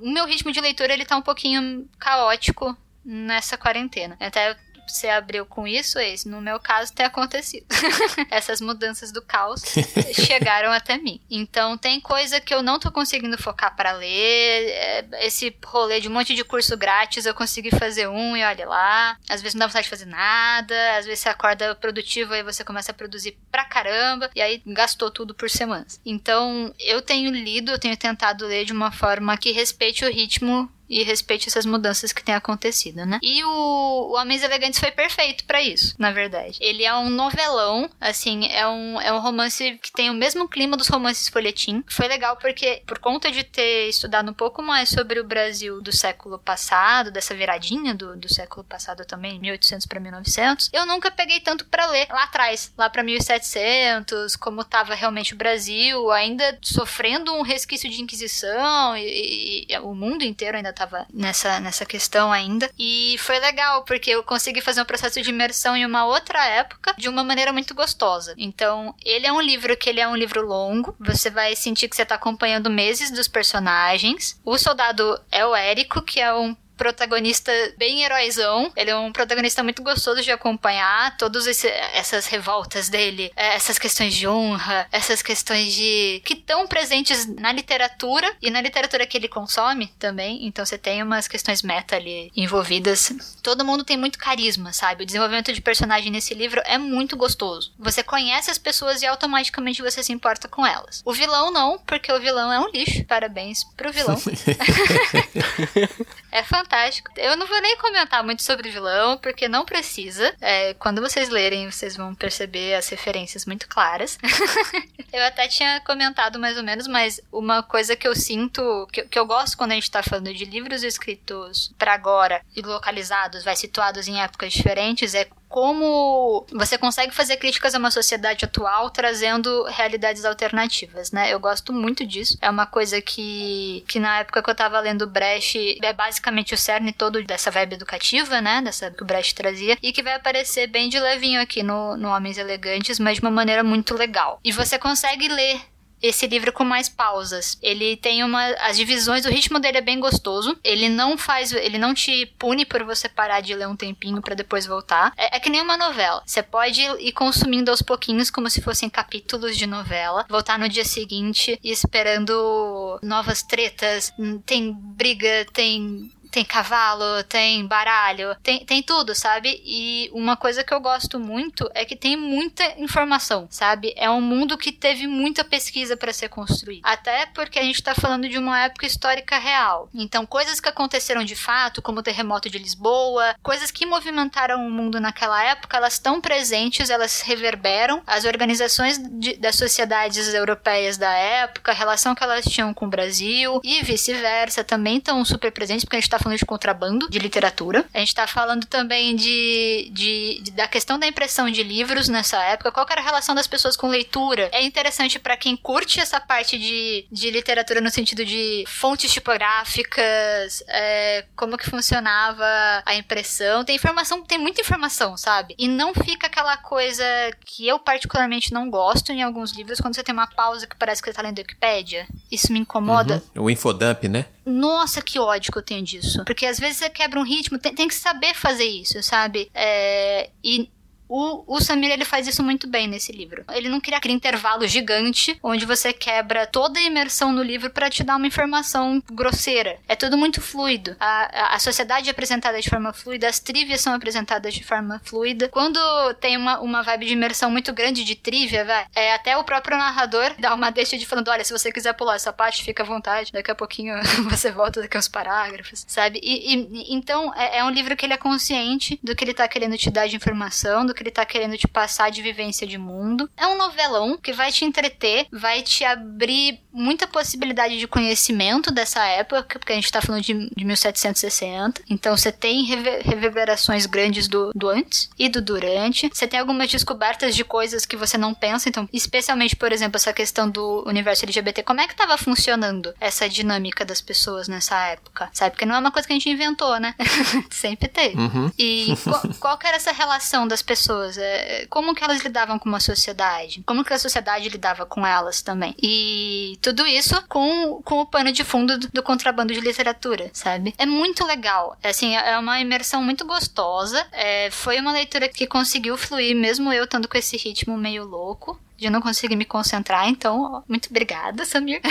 o meu ritmo de leitura ele tá um pouquinho caótico nessa quarentena. Até você abriu com isso, ex, no meu caso tem acontecido. Essas mudanças do caos chegaram até mim. Então tem coisa que eu não tô conseguindo focar para ler. É, esse rolê de um monte de curso grátis, eu consegui fazer um e olha lá. Às vezes não dá vontade de fazer nada, às vezes você acorda produtivo e você começa a produzir pra caramba, e aí gastou tudo por semanas. Então eu tenho lido, eu tenho tentado ler de uma forma que respeite o ritmo e respeite essas mudanças que têm acontecido, né? E o, o Homens Elegantes foi perfeito para isso, na verdade. Ele é um novelão, assim, é um, é um romance que tem o mesmo clima dos romances folhetim. Foi legal porque, por conta de ter estudado um pouco mais sobre o Brasil do século passado, dessa viradinha do, do século passado também, 1800 para 1900, eu nunca peguei tanto para ler lá atrás, lá para 1700, como tava realmente o Brasil, ainda sofrendo um resquício de Inquisição e, e, e o mundo inteiro ainda tava nessa, nessa questão ainda. E foi legal, porque eu consegui fazer um processo de imersão em uma outra época de uma maneira muito gostosa. Então, ele é um livro que ele é um livro longo. Você vai sentir que você tá acompanhando meses dos personagens. O soldado é o Érico, que é um protagonista bem heróizão. Ele é um protagonista muito gostoso de acompanhar. Todas essas revoltas dele, é, essas questões de honra, essas questões de. que estão presentes na literatura e na literatura que ele consome também. Então você tem umas questões meta ali envolvidas. Todo mundo tem muito carisma, sabe? O desenvolvimento de personagem nesse livro é muito gostoso. Você conhece as pessoas e automaticamente você se importa com elas. O vilão não, porque o vilão é um lixo. Parabéns pro vilão. é fantástico fantástico. Eu não vou nem comentar muito sobre o vilão, porque não precisa. É, quando vocês lerem, vocês vão perceber as referências muito claras. eu até tinha comentado mais ou menos, mas uma coisa que eu sinto, que, que eu gosto quando a gente tá falando de livros escritos para agora e localizados, vai situados em épocas diferentes, é como você consegue fazer críticas a uma sociedade atual trazendo realidades alternativas, né? Eu gosto muito disso. É uma coisa que, que na época que eu tava lendo Brecht, é basicamente o cerne todo dessa vibe educativa, né? Dessa que o Brecht trazia, e que vai aparecer bem de levinho aqui no, no Homens Elegantes, mas de uma maneira muito legal. E você consegue ler esse livro com mais pausas. Ele tem uma. As divisões, o ritmo dele é bem gostoso. Ele não faz. Ele não te pune por você parar de ler um tempinho para depois voltar. É, é, que nem uma novela. Você pode ir consumindo aos pouquinhos, como se fossem capítulos de novela. Voltar no dia seguinte e esperando novas tretas. Tem briga, tem tem cavalo, tem baralho, tem, tem tudo, sabe? E uma coisa que eu gosto muito é que tem muita informação, sabe? É um mundo que teve muita pesquisa para ser construído. Até porque a gente tá falando de uma época histórica real. Então, coisas que aconteceram de fato, como o terremoto de Lisboa, coisas que movimentaram o mundo naquela época, elas estão presentes, elas reverberam. As organizações de, das sociedades europeias da época, a relação que elas tinham com o Brasil e vice-versa, também estão super presentes, porque a gente tá falando de contrabando de literatura. A gente está falando também de, de, de, da questão da impressão de livros nessa época. Qual era a relação das pessoas com leitura? É interessante para quem curte essa parte de, de literatura no sentido de fontes tipográficas, é, como que funcionava a impressão. Tem informação, tem muita informação, sabe? E não fica aquela coisa que eu particularmente não gosto em alguns livros quando você tem uma pausa que parece que você tá lendo Wikipédia. Isso me incomoda. Uhum. O infodump, né? Nossa, que ódio que eu tenho disso. Porque às vezes você quebra um ritmo, tem, tem que saber fazer isso, sabe? É, e o, o Samir ele faz isso muito bem nesse livro. Ele não cria aquele intervalo gigante onde você quebra toda a imersão no livro para te dar uma informação grosseira. É tudo muito fluido. A, a, a, sociedade é apresentada de forma fluida, as trivias são apresentadas de forma fluida. Quando tem uma, uma vibe de imersão muito grande de trivia, vai, é, até o próprio narrador dá uma deixa de falando: olha, se você quiser pular essa parte, fica à vontade. Daqui a pouquinho você volta daqui aos parágrafos, sabe? E, e então é, é um livro que ele é consciente do que ele tá querendo te dar de informação, do que ele tá querendo te passar de vivência de mundo. É um novelão que vai te entreter, vai te abrir muita possibilidade de conhecimento dessa época, porque a gente tá falando de, de 1760. Então você tem rever, reverberações grandes do, do antes e do durante. Você tem algumas descobertas de coisas que você não pensa. Então, especialmente, por exemplo, essa questão do universo LGBT. Como é que tava funcionando essa dinâmica das pessoas nessa época? Sabe? Porque não é uma coisa que a gente inventou, né? Sempre teve. Uhum. E qual, qual era essa relação das pessoas? pessoas, é, como que elas lidavam com uma sociedade, como que a sociedade lidava com elas também. E tudo isso com, com o pano de fundo do, do contrabando de literatura, sabe? É muito legal. É, assim, é uma imersão muito gostosa. É, foi uma leitura que conseguiu fluir, mesmo eu estando com esse ritmo meio louco de não conseguir me concentrar. Então, muito obrigada, Samir.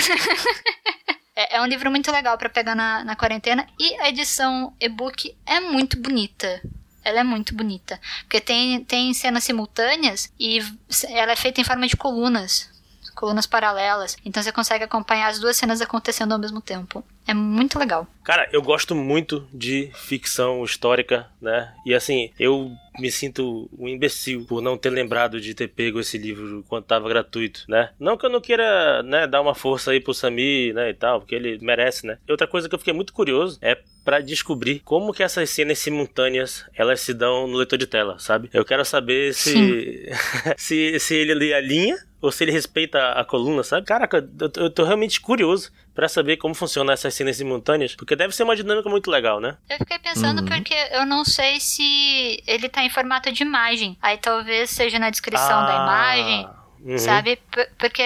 É, é, um livro muito legal para pegar na, na quarentena e a edição e-book é muito bonita ela é muito bonita. Porque tem, tem cenas simultâneas e ela é feita em forma de colunas. Colunas paralelas. Então você consegue acompanhar as duas cenas acontecendo ao mesmo tempo. É muito legal. Cara, eu gosto muito de ficção histórica, né? E assim, eu me sinto um imbecil por não ter lembrado de ter pego esse livro quando tava gratuito, né? Não que eu não queira, né, dar uma força aí pro Sami, né, e tal, porque ele merece, né? Outra coisa que eu fiquei muito curioso é para descobrir como que essas cenas simultâneas elas se dão no leitor de tela, sabe? Eu quero saber se se, se ele lê a linha ou se ele respeita a coluna, sabe? Caraca, eu, eu tô realmente curioso para saber como funciona essas cenas simultâneas, porque deve ser uma dinâmica muito legal, né? Eu fiquei pensando uhum. porque eu não sei se ele tá em formato de imagem. Aí talvez seja na descrição ah. da imagem. Uhum. Sabe? P porque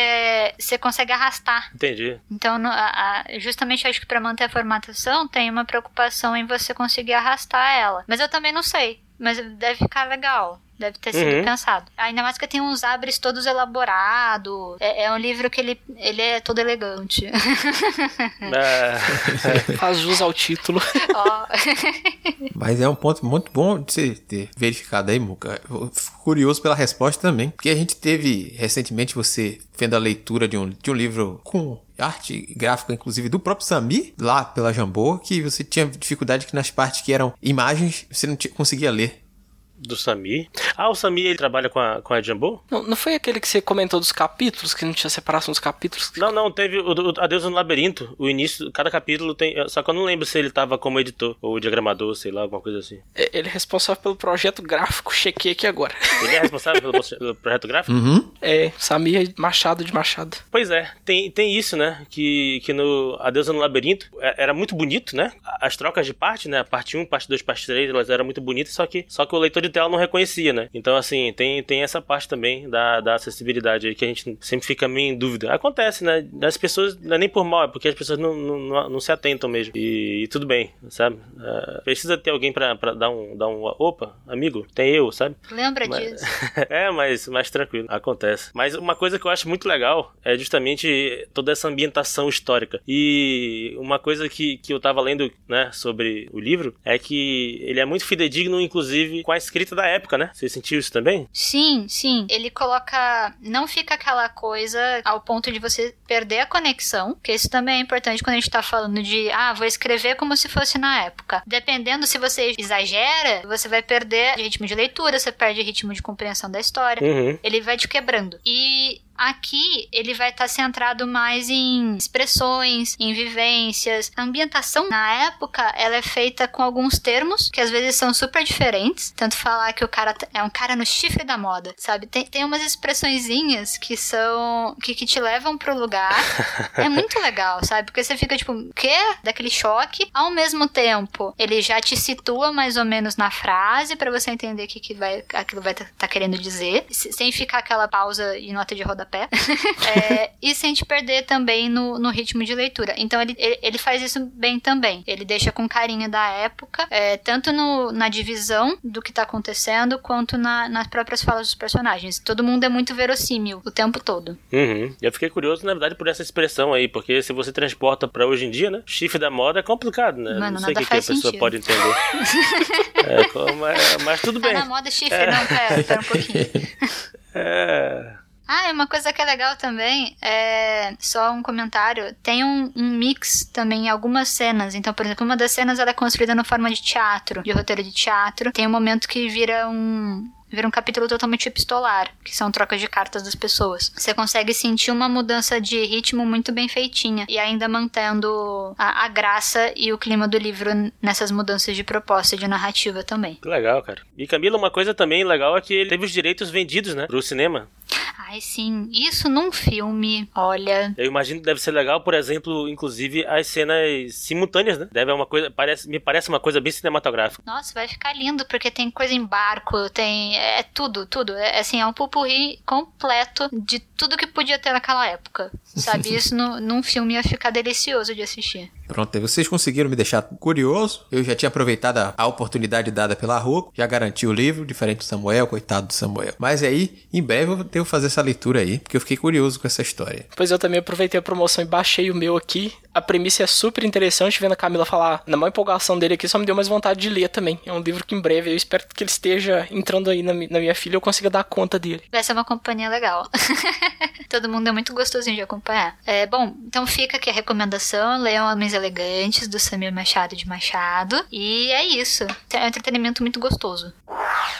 você consegue arrastar. Entendi. Então, no, a, a, justamente acho que para manter a formatação tem uma preocupação em você conseguir arrastar ela. Mas eu também não sei. Mas deve ficar legal. Deve ter sido uhum. pensado. Ainda mais que tem uns abres todos elaborados. É, é, um livro que ele, ele é todo elegante. É. Faz jus ao título. Oh. Mas é um ponto muito bom de você ter verificado aí, Muca. Eu fico curioso pela resposta também. Porque a gente teve recentemente você vendo a leitura de um, de um livro com arte gráfica, inclusive, do próprio Sami, lá pela Jambô, que você tinha dificuldade que nas partes que eram imagens, você não conseguia ler. Do Sami. Ah, o Sami ele trabalha com a, com a Jumbo? Não, não foi aquele que você comentou dos capítulos, que não tinha separação dos capítulos? Não, não, teve o, o Adeus no Labirinto. O início, cada capítulo tem. Só que eu não lembro se ele tava como editor ou diagramador, sei lá, alguma coisa assim. É, ele é responsável pelo projeto gráfico, chequei aqui agora. Ele é responsável pelo, pelo, projeto gráfico? Uhum. É, Sami é Machado de Machado. Pois é, tem, tem isso, né? Que, que no Adeus no Labirinto é, era muito bonito, né? As trocas de parte, né? Parte 1, parte 2, parte 3, elas eram muito bonitas, só que, só que o leitor de tela não reconhecia, né? Então, assim, tem, tem essa parte também da, da acessibilidade aí que a gente sempre fica meio em dúvida. Acontece, né? Das pessoas, não é nem por mal, é porque as pessoas não, não, não, se atentam mesmo. E, e, tudo bem, sabe? Uh, precisa ter alguém pra, pra dar um, dar um. Opa, amigo, tem eu, sabe? Lembra mas, disso. é, mas mais tranquilo, acontece. Mas uma coisa que eu acho muito legal é justamente toda essa ambientação histórica. E uma coisa que, que eu tava lendo, né, sobre o livro é que ele é muito fidedigno, inclusive, com a escrita da época, né? Você sentiu isso também? Sim, sim. Ele coloca. Não fica aquela coisa ao ponto de você perder a conexão, que isso também é importante quando a gente tá falando de, ah, vou escrever como se fosse na época. Dependendo se você exagera, você vai perder ritmo de leitura, você perde ritmo de compreensão da história. Uhum. Ele vai te quebrando. E Aqui ele vai estar tá centrado mais em expressões, em vivências. A ambientação na época ela é feita com alguns termos que às vezes são super diferentes. Tanto falar que o cara é um cara no chifre da moda, sabe? Tem, tem umas expressõezinhas que são que, que te levam pro lugar. é muito legal, sabe? Porque você fica tipo, o quê? Daquele choque. Ao mesmo tempo, ele já te situa mais ou menos na frase para você entender o que, que vai, aquilo vai estar tá, tá querendo dizer, sem ficar aquela pausa e nota de rodapé rodapé. é, e sem te perder também no, no ritmo de leitura. Então ele, ele, ele, faz isso bem também. Ele deixa com carinho da época, é, tanto no, na divisão do que tá acontecendo, quanto na, nas próprias falas dos personagens. Todo mundo é muito verossímil o tempo todo. Uhum. Eu fiquei curioso, na verdade, por essa expressão aí, porque se você transporta para hoje em dia, né? Chifre da moda é complicado, né? Mano, não sei o que, que, a pessoa sentido. pode entender. é, mas, mas, tudo bem. Tá na moda chifre, não, pera, pera um pouquinho. É. Ah, e uma coisa que é legal também é só um comentário. Tem um, um, mix também em algumas cenas. Então, por exemplo, uma das cenas ela é construída no forma de teatro, de roteiro de teatro. Tem um momento que vira um, vira um capítulo totalmente epistolar, que são trocas de cartas das pessoas. Você consegue sentir uma mudança de ritmo muito bem feitinha e ainda mantendo a, a graça e o clima do livro nessas mudanças de proposta de narrativa também. Que legal, cara. E Camila, uma coisa também legal é que ele teve os direitos vendidos, né, pro cinema. Ai, sim. Isso num filme, olha. Eu imagino que deve ser legal, por exemplo, inclusive as cenas simultâneas, né? Deve é uma coisa, parece, me parece uma coisa bem cinematográfica. Nossa, vai ficar lindo, porque tem coisa em barco, tem. É, é tudo, tudo. É assim, é um pupurri completo de tudo que podia ter naquela época. Sabe? Isso no, num filme ia ficar delicioso de assistir. Pronto, aí vocês conseguiram me deixar curioso. Eu já tinha aproveitado a, a oportunidade dada pela rua, já garanti o livro, diferente do Samuel, coitado do Samuel. Mas aí, em breve eu devo fazer essa leitura aí, porque eu fiquei curioso com essa história. Pois eu também aproveitei a promoção e baixei o meu aqui. A premissa é super interessante, vendo a Camila falar na maior empolgação dele aqui, só me deu mais vontade de ler também. É um livro que em breve eu espero que ele esteja entrando aí na, na minha filha e eu consiga dar conta dele. Vai ser uma companhia legal. Todo mundo é muito gostosinho de acompanhar. É, bom, então fica aqui a recomendação: leiam Homens Elegantes, do Samir Machado de Machado. E é isso. É um entretenimento muito gostoso.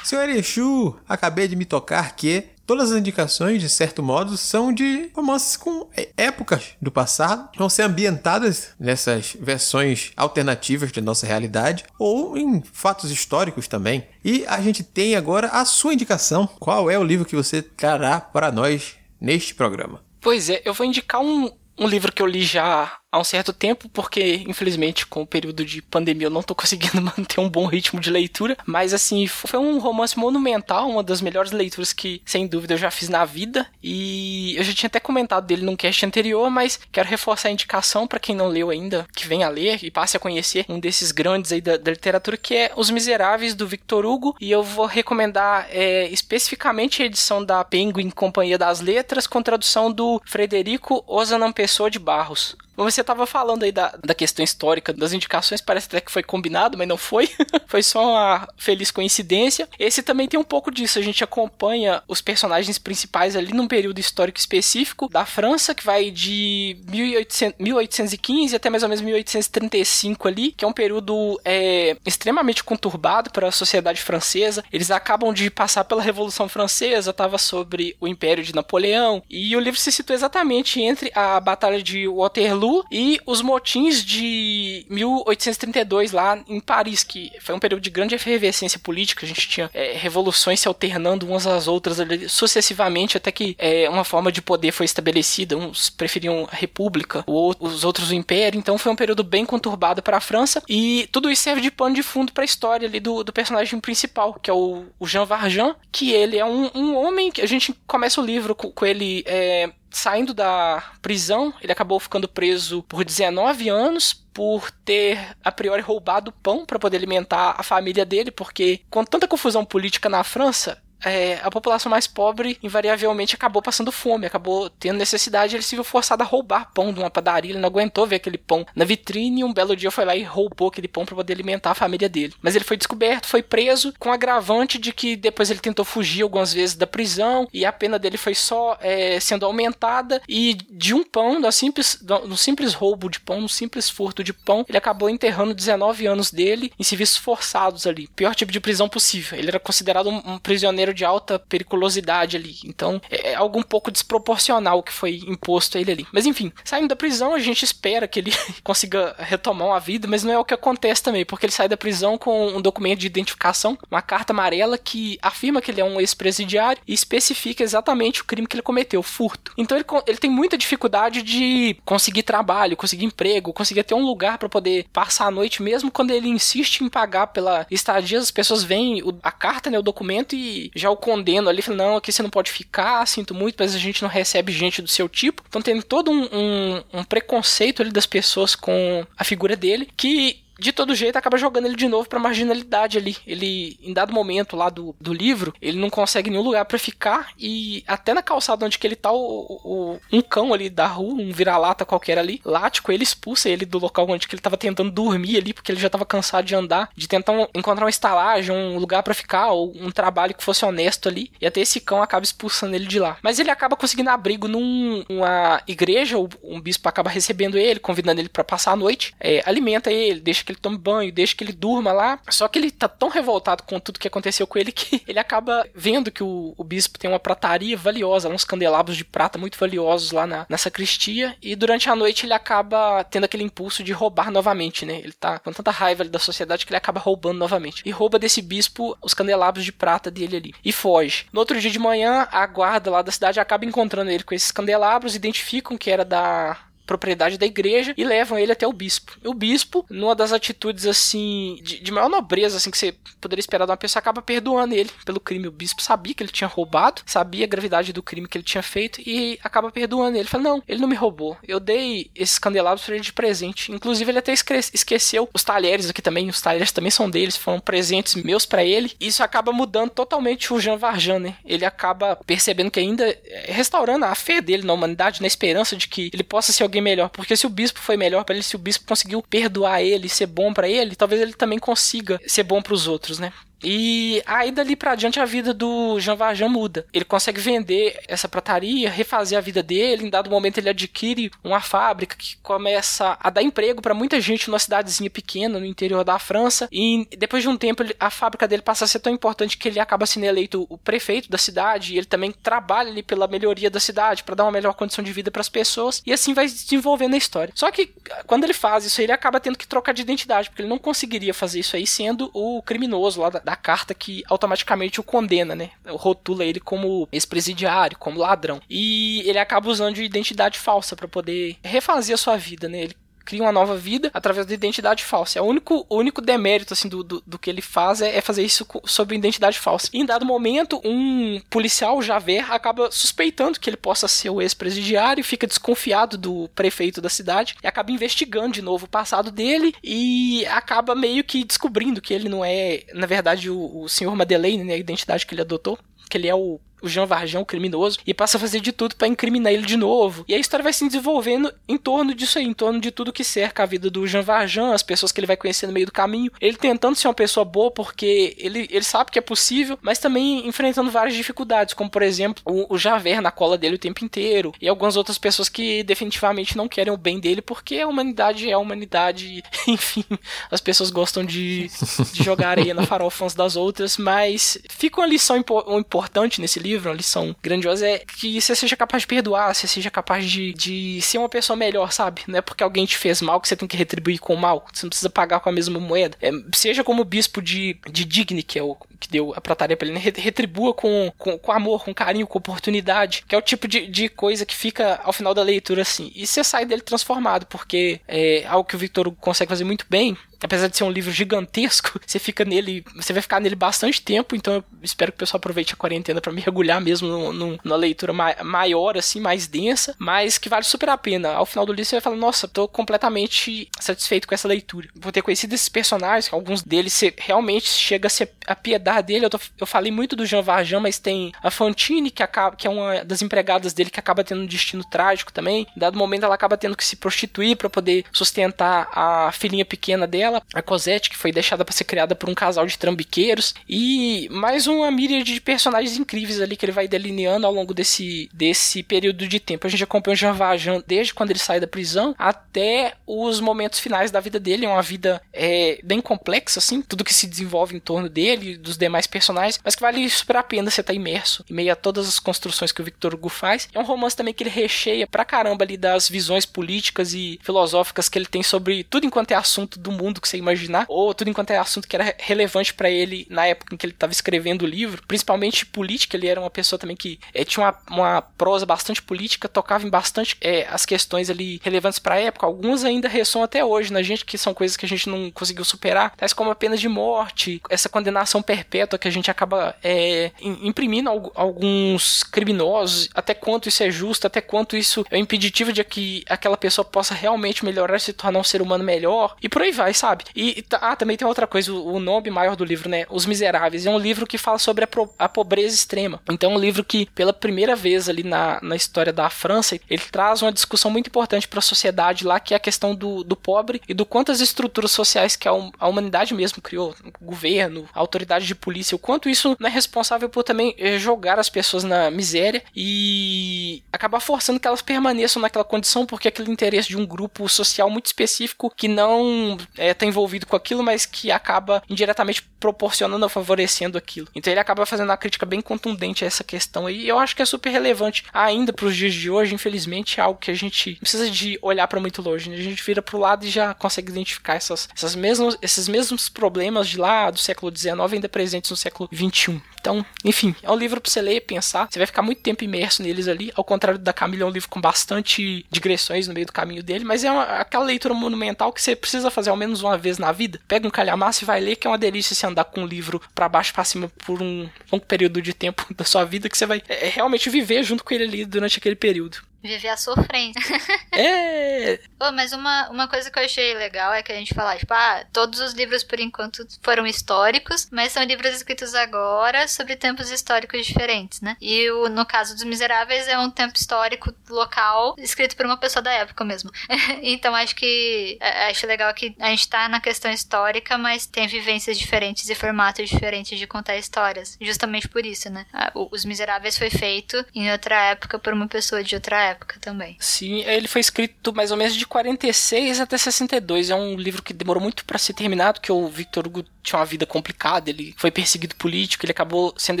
Senhor Exu, acabei de me tocar que Todas as indicações, de certo modo, são de romances com épocas do passado, vão ser ambientadas nessas versões alternativas da nossa realidade ou em fatos históricos também. E a gente tem agora a sua indicação. Qual é o livro que você trará para nós neste programa? Pois é, eu vou indicar um, um livro que eu li já há um certo tempo, porque infelizmente com o período de pandemia eu não tô conseguindo manter um bom ritmo de leitura, mas assim, foi um romance monumental, uma das melhores leituras que sem dúvida eu já fiz na vida, e eu já tinha até comentado dele num cast anterior, mas quero reforçar a indicação para quem não leu ainda, que venha a ler e passe a conhecer um desses grandes aí da, da literatura, que é Os Miseráveis, do Victor Hugo, e eu vou recomendar é, especificamente a edição da Penguin Companhia das Letras, com tradução do Frederico Ozanam Pessoa de Barros. Você estava falando aí da, da questão histórica das indicações, parece até que foi combinado, mas não foi. foi só uma feliz coincidência. Esse também tem um pouco disso. A gente acompanha os personagens principais ali num período histórico específico da França, que vai de 1800, 1815 até mais ou menos 1835 ali, que é um período é, extremamente conturbado para a sociedade francesa. Eles acabam de passar pela Revolução Francesa, estava sobre o Império de Napoleão, e o livro se situa exatamente entre a Batalha de Waterloo e os motins de 1832 lá em Paris, que foi um período de grande efervescência política, a gente tinha é, revoluções se alternando umas às outras ali, sucessivamente, até que é, uma forma de poder foi estabelecida, uns preferiam a república, os outros o império, então foi um período bem conturbado para a França, e tudo isso serve de pano de fundo para a história ali do, do personagem principal, que é o, o Jean Valjean, que ele é um, um homem que a gente começa o livro com, com ele é, saindo da prisão, ele acabou ficando preso por 19 anos por ter a priori roubado pão para poder alimentar a família dele, porque com tanta confusão política na França, é, a população mais pobre invariavelmente acabou passando fome, acabou tendo necessidade, ele se viu forçado a roubar pão de uma padaria, ele não aguentou ver aquele pão na vitrine e um belo dia foi lá e roubou aquele pão para poder alimentar a família dele. Mas ele foi descoberto, foi preso com agravante de que depois ele tentou fugir algumas vezes da prisão e a pena dele foi só é, sendo aumentada e de um pão, no simples, no simples roubo de pão, no simples furto de pão, ele acabou enterrando 19 anos dele em serviços forçados ali. Pior tipo de prisão possível. Ele era considerado um, um prisioneiro de alta periculosidade ali. Então é, é algo um pouco desproporcional que foi imposto a ele ali. Mas enfim, saindo da prisão, a gente espera que ele consiga retomar uma vida, mas não é o que acontece também, porque ele sai da prisão com um documento de identificação, uma carta amarela que afirma que ele é um ex-presidiário e especifica exatamente o crime que ele cometeu, furto. Então ele, ele tem muita dificuldade de conseguir trabalho, conseguir emprego, conseguir ter um lugar para poder passar a noite, mesmo quando ele insiste em pagar pela estadia, as pessoas veem a carta, né, o documento e já o condeno ali, falando, não, aqui você não pode ficar, sinto muito, mas a gente não recebe gente do seu tipo. Então tem todo um, um, um preconceito ali das pessoas com a figura dele, que de todo jeito acaba jogando ele de novo pra marginalidade ali. Ele, em dado momento lá do, do livro, ele não consegue nenhum lugar para ficar e até na calçada onde que ele tá, o, o, um cão ali da rua, um vira-lata qualquer ali, late com ele, expulsa ele do local onde que ele tava tentando dormir ali, porque ele já tava cansado de andar, de tentar um, encontrar uma estalagem, um lugar para ficar, ou um trabalho que fosse honesto ali, e até esse cão acaba expulsando ele de lá. Mas ele acaba conseguindo abrigo numa igreja, um bispo acaba recebendo ele, convidando ele para passar a noite, é, alimenta ele, deixa que ele tome banho, deixa que ele durma lá. Só que ele tá tão revoltado com tudo que aconteceu com ele que ele acaba vendo que o, o bispo tem uma prataria valiosa, uns candelabros de prata muito valiosos lá na, na sacristia. E durante a noite ele acaba tendo aquele impulso de roubar novamente, né? Ele tá com tanta raiva da sociedade que ele acaba roubando novamente. E rouba desse bispo os candelabros de prata dele ali. E foge. No outro dia de manhã, a guarda lá da cidade acaba encontrando ele com esses candelabros, identificam que era da propriedade da igreja e levam ele até o bispo. E o bispo, numa das atitudes assim de, de, maior nobreza assim que você poderia esperar de uma pessoa, acaba perdoando ele pelo crime. O bispo sabia que ele tinha roubado, sabia a gravidade do crime que ele tinha feito e acaba perdoando ele. Fala: "Não, ele não me roubou. Eu dei esses candelabros para ele de presente. Inclusive ele até esqueceu os talheres aqui também, os talheres também são deles, foram presentes meus para ele. Isso acaba mudando totalmente o Jean Valjean, né? Ele acaba percebendo que ainda é, restaurando a fé dele na humanidade, na esperança de que ele possa ser alguém melhor. Porque se o bispo foi melhor para ele, se o bispo conseguiu perdoar ele, ser bom para ele, talvez ele também consiga ser bom para os outros, né? E aí dali pra diante a vida do Jean Valjean muda. Ele consegue vender essa prataria, refazer a vida dele. Em dado momento ele adquire uma fábrica que começa a dar emprego para muita gente numa cidadezinha pequena no interior da França. E depois de um tempo a fábrica dele passa a ser tão importante que ele acaba sendo eleito o prefeito da cidade. E ele também trabalha ali pela melhoria da cidade para dar uma melhor condição de vida para as pessoas. E assim vai desenvolvendo a história. Só que quando ele faz isso, ele acaba tendo que trocar de identidade porque ele não conseguiria fazer isso aí sendo o criminoso lá da, da carta que automaticamente o condena, né? Rotula ele como ex-presidiário, como ladrão. E ele acaba usando de identidade falsa para poder refazer a sua vida, né? Ele cria uma nova vida através da identidade falsa. É o único, o único demérito assim, do, do, do que ele faz é, é, fazer isso sob identidade falsa. E em dado momento, um policial, Javert, acaba suspeitando que ele possa ser o ex-presidiário, fica desconfiado do prefeito da cidade e acaba investigando de novo o passado dele e acaba meio que descobrindo que ele não é, na verdade, o, o senhor Madeleine, né, a identidade que ele adotou, que ele é o o Jean Valjean, o criminoso, e passa a fazer de tudo para incriminar ele de novo. E a história vai se desenvolvendo em torno disso aí, em torno de tudo que cerca a vida do Jean Valjean, as pessoas que ele vai conhecer no meio do caminho, ele tentando ser uma pessoa boa porque ele, ele sabe que é possível, mas também enfrentando várias dificuldades, como por exemplo o, o Javert na cola dele o tempo inteiro, e algumas outras pessoas que definitivamente não querem o bem dele porque a humanidade é a humanidade, enfim, as pessoas gostam de, de jogar areia na farofa das outras, mas fica uma lição impo importante nesse livro livro, uma lição grandiosa, é que você seja capaz de perdoar, você seja capaz de, de ser uma pessoa melhor, sabe? Não é porque alguém te fez mal que você tem que retribuir com mal, você não precisa pagar com a mesma moeda. É, seja como o bispo de, de Digny, que é o que deu a prataria pra ele, né? retribua com, com, com, amor, com carinho, com oportunidade, que é o tipo de, de coisa que fica ao final da leitura assim. E você sai dele transformado, porque é algo que o Victor consegue fazer muito bem apesar de ser um livro gigantesco, você fica nele, você vai ficar nele bastante tempo, então eu espero que o pessoal aproveite a quarentena para mergulhar mesmo no, no, numa leitura ma maior, assim, mais densa, mas que vale super a pena. Ao final do livro você vai falar, nossa, tô completamente satisfeito com essa leitura. Por ter conhecido esses personagens, alguns deles você realmente chega a se apiedar dele. Eu, tô, eu falei muito do Jean Valjean, mas tem a Fantine, que, acaba, que é uma das empregadas dele, que acaba tendo um destino trágico também. Em dado momento ela acaba tendo que se prostituir para poder sustentar a filhinha pequena dela a Cosette, que foi deixada para ser criada por um casal de trambiqueiros, e mais uma míriade de personagens incríveis ali que ele vai delineando ao longo desse, desse período de tempo. A gente acompanha o Jean Valjean desde quando ele sai da prisão até os momentos finais da vida dele. É uma vida é, bem complexa, assim, tudo que se desenvolve em torno dele dos demais personagens, mas que vale super a pena você estar tá imerso em meio a todas as construções que o Victor Hugo faz. É um romance também que ele recheia pra caramba ali das visões políticas e filosóficas que ele tem sobre tudo enquanto é assunto do mundo que você imaginar, ou tudo enquanto é assunto que era relevante para ele na época em que ele estava escrevendo o livro, principalmente política, ele era uma pessoa também que é, tinha uma, uma prosa bastante política, tocava em bastante é, as questões ali relevantes para a época, algumas ainda ressoam até hoje na gente, que são coisas que a gente não conseguiu superar, tais como a pena de morte, essa condenação perpétua que a gente acaba é, imprimindo alguns criminosos, até quanto isso é justo, até quanto isso é impeditivo de que aquela pessoa possa realmente melhorar, se tornar um ser humano melhor, e por aí vai, sabe? E ah, também tem outra coisa, o, nome maior do livro, né? Os Miseráveis. É um livro que fala sobre a, pro, a pobreza extrema. Então é um livro que, pela primeira vez ali na, na história da França, ele traz uma discussão muito importante para a sociedade lá, que é a questão do, do pobre e do quantas estruturas sociais que a, a humanidade mesmo criou, governo, autoridade de polícia, o quanto isso não é responsável por também eh, jogar as pessoas na miséria e acabar forçando que elas permaneçam naquela condição porque aquele interesse de um grupo social muito específico que não é, tá envolvido com aquilo, mas que acaba indiretamente proporcionando ou favorecendo aquilo. Então ele acaba fazendo uma crítica bem contundente a essa questão aí. E eu acho que é super relevante ainda para os dias de hoje. Infelizmente, é algo que a gente precisa de olhar para muito longe. Né? A gente vira pro lado e já consegue identificar essas, essas mesmos, esses mesmos problemas de lá do século XIX ainda presentes no século XXI. Então, enfim, é um livro para você ler, pensar. Você vai ficar muito tempo imerso neles ali. Ao contrário da Camila, é um livro com bastante digressões no meio do caminho dele, mas é uma, aquela leitura monumental que você precisa fazer ao menos uma vez na vida. Pega um calhamaço e vai ler, que é uma delícia se andar com um livro para baixo para cima por um longo período de tempo da sua vida que você vai é, realmente viver junto com ele ali durante aquele período. Viver a sofrência. é! Oh, mas uma, uma coisa que eu achei legal é que a gente fala, tipo, ah, todos os livros por enquanto foram históricos, mas são livros escritos agora sobre tempos históricos diferentes, né? E o, no caso dos Miseráveis é um tempo histórico local escrito por uma pessoa da época mesmo. então acho que é, acho legal que a gente tá na questão histórica, mas tem vivências diferentes e formatos diferentes de contar histórias. Justamente por isso, né? Os Miseráveis foi feito em outra época por uma pessoa de outra época época também. Sim, ele foi escrito mais ou menos de 46 até 62. É um livro que demorou muito para ser terminado, que o Victor Hugo tinha uma vida complicada, ele foi perseguido político, ele acabou sendo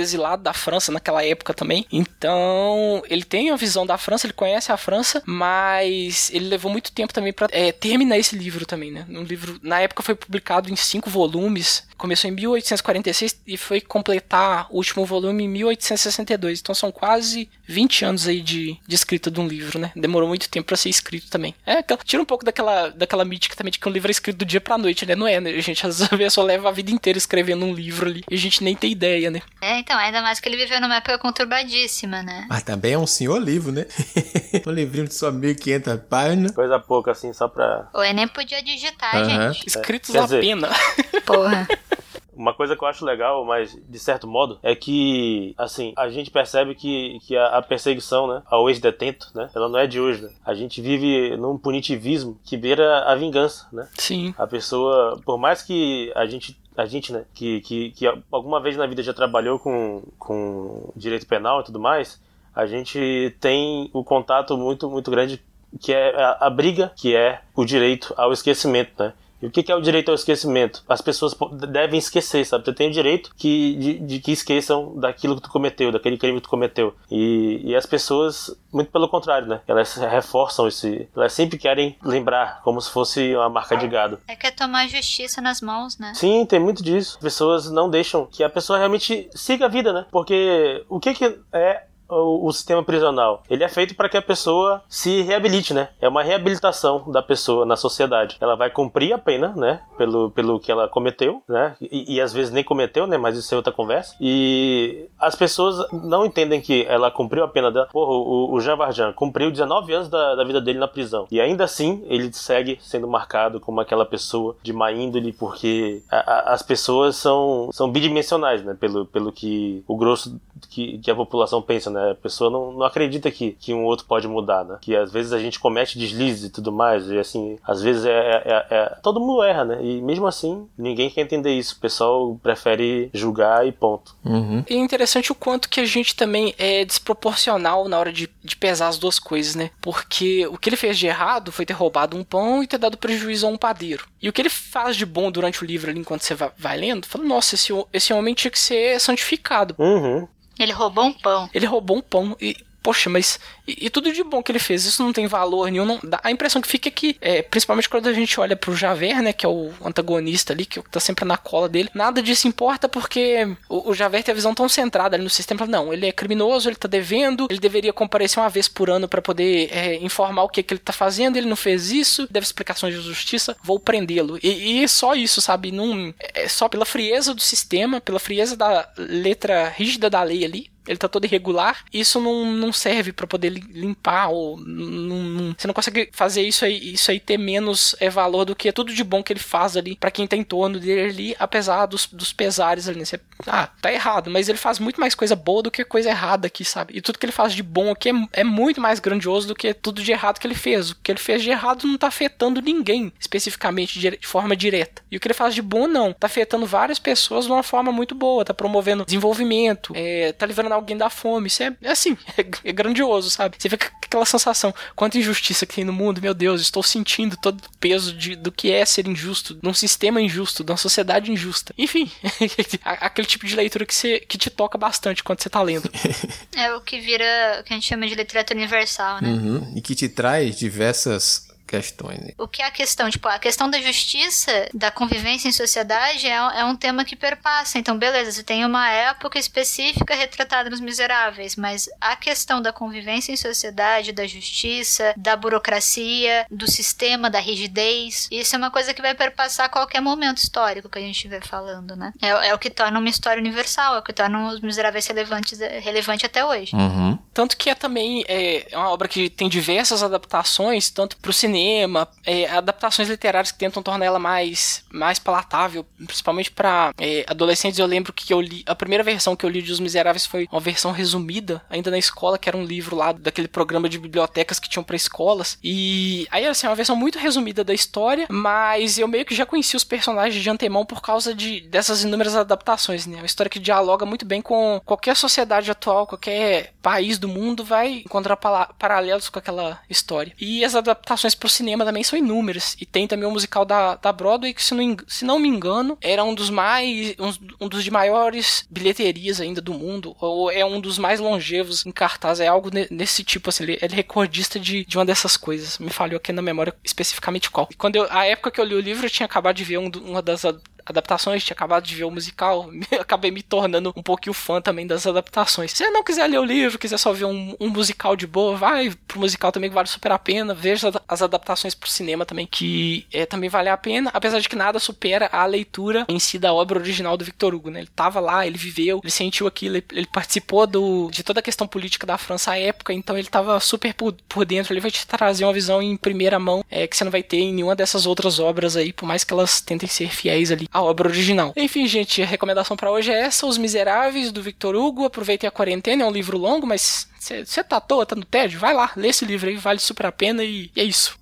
exilado da França naquela época também. Então, ele tem a visão da França, ele conhece a França, mas ele levou muito tempo também para é, terminar esse livro também, né? Um livro, na época foi publicado em cinco volumes, começou em 1846 e foi completar o último volume em 1862. Então são quase 20 anos aí de, de escrita de um livro, né? Demorou muito tempo para ser escrito também. É, tira um pouco daquela, daquela mítica também de que um livro é escrito do dia pra noite, né? Não é, né? Gente às vezes só leva vida inteira escrevendo um livro ali e a gente nem tem ideia, né? É, então, ainda mais que ele viveu numa época conturbadíssima, né? Mas também é um senhor livro, né? um livrinho de só 1500 páginas. Coisa pouca, assim, só pra. Ou nem podia digitar, uhum. gente. Escritos é, a dizer... pena. Porra. Uma coisa que eu acho legal, mas de certo modo, é que, assim, a gente percebe que, que a, a perseguição, né, ao ex-detento, né, ela não é de hoje, né? A gente vive num punitivismo que beira a vingança, né? Sim. A pessoa, por mais que a gente a gente, né, que, que, que alguma vez na vida já trabalhou com, com direito penal e tudo mais, a gente tem o um contato muito, muito grande que é a, a, briga, que é o direito ao esquecimento, né? E o que é o direito ao esquecimento? As pessoas devem esquecer, sabe? Tu tem o direito que, de, de, que esqueçam daquilo que tu cometeu, daquele crime que tu cometeu. E, e as pessoas, muito pelo contrário, né? Elas reforçam esse. Elas sempre querem lembrar, como se fosse uma marca de gado. É que é tomar a justiça nas mãos, né? Sim, tem muito disso. As pessoas não deixam que a pessoa realmente siga a vida, né? Porque o que, que é o, o, sistema prisional? Ele é feito para que a pessoa se reabilite, né? É uma reabilitação da pessoa na sociedade. Ela vai cumprir a pena, né? Pelo, pelo que ela cometeu, né? E, e às vezes nem cometeu, né? Mas isso é outra conversa. E as pessoas não entendem que ela cumpriu a pena dela. Porra, o, o Jean Valjean cumpriu 19 anos da, da vida dele na prisão. E ainda assim, ele segue sendo marcado como aquela pessoa de má índole, porque a, a, as pessoas são, são bidimensionais, né? Pelo, pelo que o grosso que, que a população pensa, né? A pessoa não, não acredita que, que um outro pode mudar, né? Que às vezes a gente comete deslizes e tudo mais, e assim, às vezes é, é, é, é, Todo mundo erra, né? E mesmo assim, ninguém quer entender isso. O pessoal prefere julgar e ponto. Uhum. E é interessante o quanto que a gente também é desproporcional na hora de, de pesar as duas coisas, né? Porque o que ele fez de errado foi ter roubado um pão e ter dado prejuízo a um padeiro. E o que ele faz de bom durante o livro ali, enquanto você vai, vai lendo, fala, nossa, esse, esse homem tinha que ser santificado. Uhum. Ele roubou um pão. Ele roubou um pão. E poxa, mas e, e, tudo de bom que ele fez, isso não tem valor nenhum. Não, dá, a impressão que fica é que, é, principalmente quando a gente olha pro Javert, né, que é o antagonista ali, que tá sempre na cola dele, nada disso importa porque o, o Javert tem a visão tão centrada ali no sistema. Não, ele é criminoso, ele tá devendo, ele deveria comparecer uma vez por ano para poder é, informar o que, que ele tá fazendo, ele não fez isso, deve explicações de justiça, vou prendê-lo. E, e só isso, sabe? Não, é só pela frieza do sistema, pela frieza da letra rígida da lei ali, ele tá todo irregular, isso não, não serve para poder limpar ou não, não, você não consegue fazer isso aí, isso aí ter menos é, valor do que tudo de bom que ele faz ali para quem tá em torno dele ali, apesar dos, dos pesares ali. Né? Você, ah, tá errado, mas ele faz muito mais coisa boa do que coisa errada aqui, sabe? E tudo que ele faz de bom aqui é, é muito mais grandioso do que tudo de errado que ele fez. O que ele fez de errado não tá afetando ninguém especificamente de, de forma direta. E o que ele faz de bom não, tá afetando várias pessoas de uma forma muito boa, tá promovendo desenvolvimento, é, tá livrando alguém da fome. Isso é, é assim, é, é, grandioso, sabe? Você fica com aquela sensação, quanta injustiça que tem no mundo, meu Deus, estou sentindo todo o peso de, do que é ser injusto, num sistema injusto, numa sociedade injusta. Enfim, aquele tipo de leitura que, você, que te toca bastante quando você tá lendo. É o que vira, o que a gente chama de literatura universal, né? Uhum. E que te traz diversas questões. O que é a questão? Tipo, a questão da justiça, da convivência em sociedade é, é um tema que perpassa. Então, beleza, você tem uma época específica retratada nos Miseráveis, mas a questão da convivência em sociedade, da justiça, da burocracia, do sistema, da rigidez, isso é uma coisa que vai perpassar qualquer momento histórico que a gente estiver falando, né? É, é, o que torna uma história universal, é o que torna os Miseráveis relevantes, relevante até hoje. Uhum. Tanto que é também é, é uma obra que tem diversas adaptações, tanto pro cinema cinema, é, adaptações literárias que tentam tornar ela mais, mais palatável, principalmente para é, adolescentes. Eu lembro que eu li, a primeira versão que eu li de Os Miseráveis foi uma versão resumida, ainda na escola, que era um livro lá daquele programa de bibliotecas que tinham para escolas. E aí, assim, é uma versão muito resumida da história, mas eu meio que já conheci os personagens de antemão por causa de, dessas inúmeras adaptações, né? Uma história que dialoga muito bem com qualquer sociedade atual, qualquer país do mundo vai encontrar paralelos com aquela história. E as adaptações pro cinema também são inúmeras. E tem também o musical da, da Broadway, que se não, se não me engano, era um dos mais. Um, um dos de maiores bilheterias ainda do mundo. Ou é um dos mais longevos em cartaz. É algo nesse tipo, assim. Ele é recordista de, de uma dessas coisas. Me falhou aqui na memória especificamente qual. E quando eu, a época que eu li o livro, eu tinha acabado de ver um, uma das adaptações, tinha acabado de ver o musical, acabei me tornando um pouquinho fã também das adaptações. Se você não quiser ler o livro, quiser só ver um, um musical de boa, vai pro musical também que vale super a pena. Veja as adaptações pro cinema também, que é, também vale a pena, apesar de que nada supera a leitura em si da obra original do Victor Hugo, né? Ele tava lá, ele viveu, ele sentiu aquilo, ele, ele participou do, de toda a questão política da França à época, então ele tava super por, por dentro, ele vai te trazer uma visão em primeira mão é, que você não vai ter em nenhuma dessas outras obras aí, por mais que elas tentem ser fiéis ali a obra original. Enfim, gente, a recomendação para hoje é essa: Os Miseráveis, do Victor Hugo. Aproveitem a quarentena, é um livro longo, mas você tá à toa, tá no tédio? Vai lá, lê esse livro aí, vale super a pena e, é isso.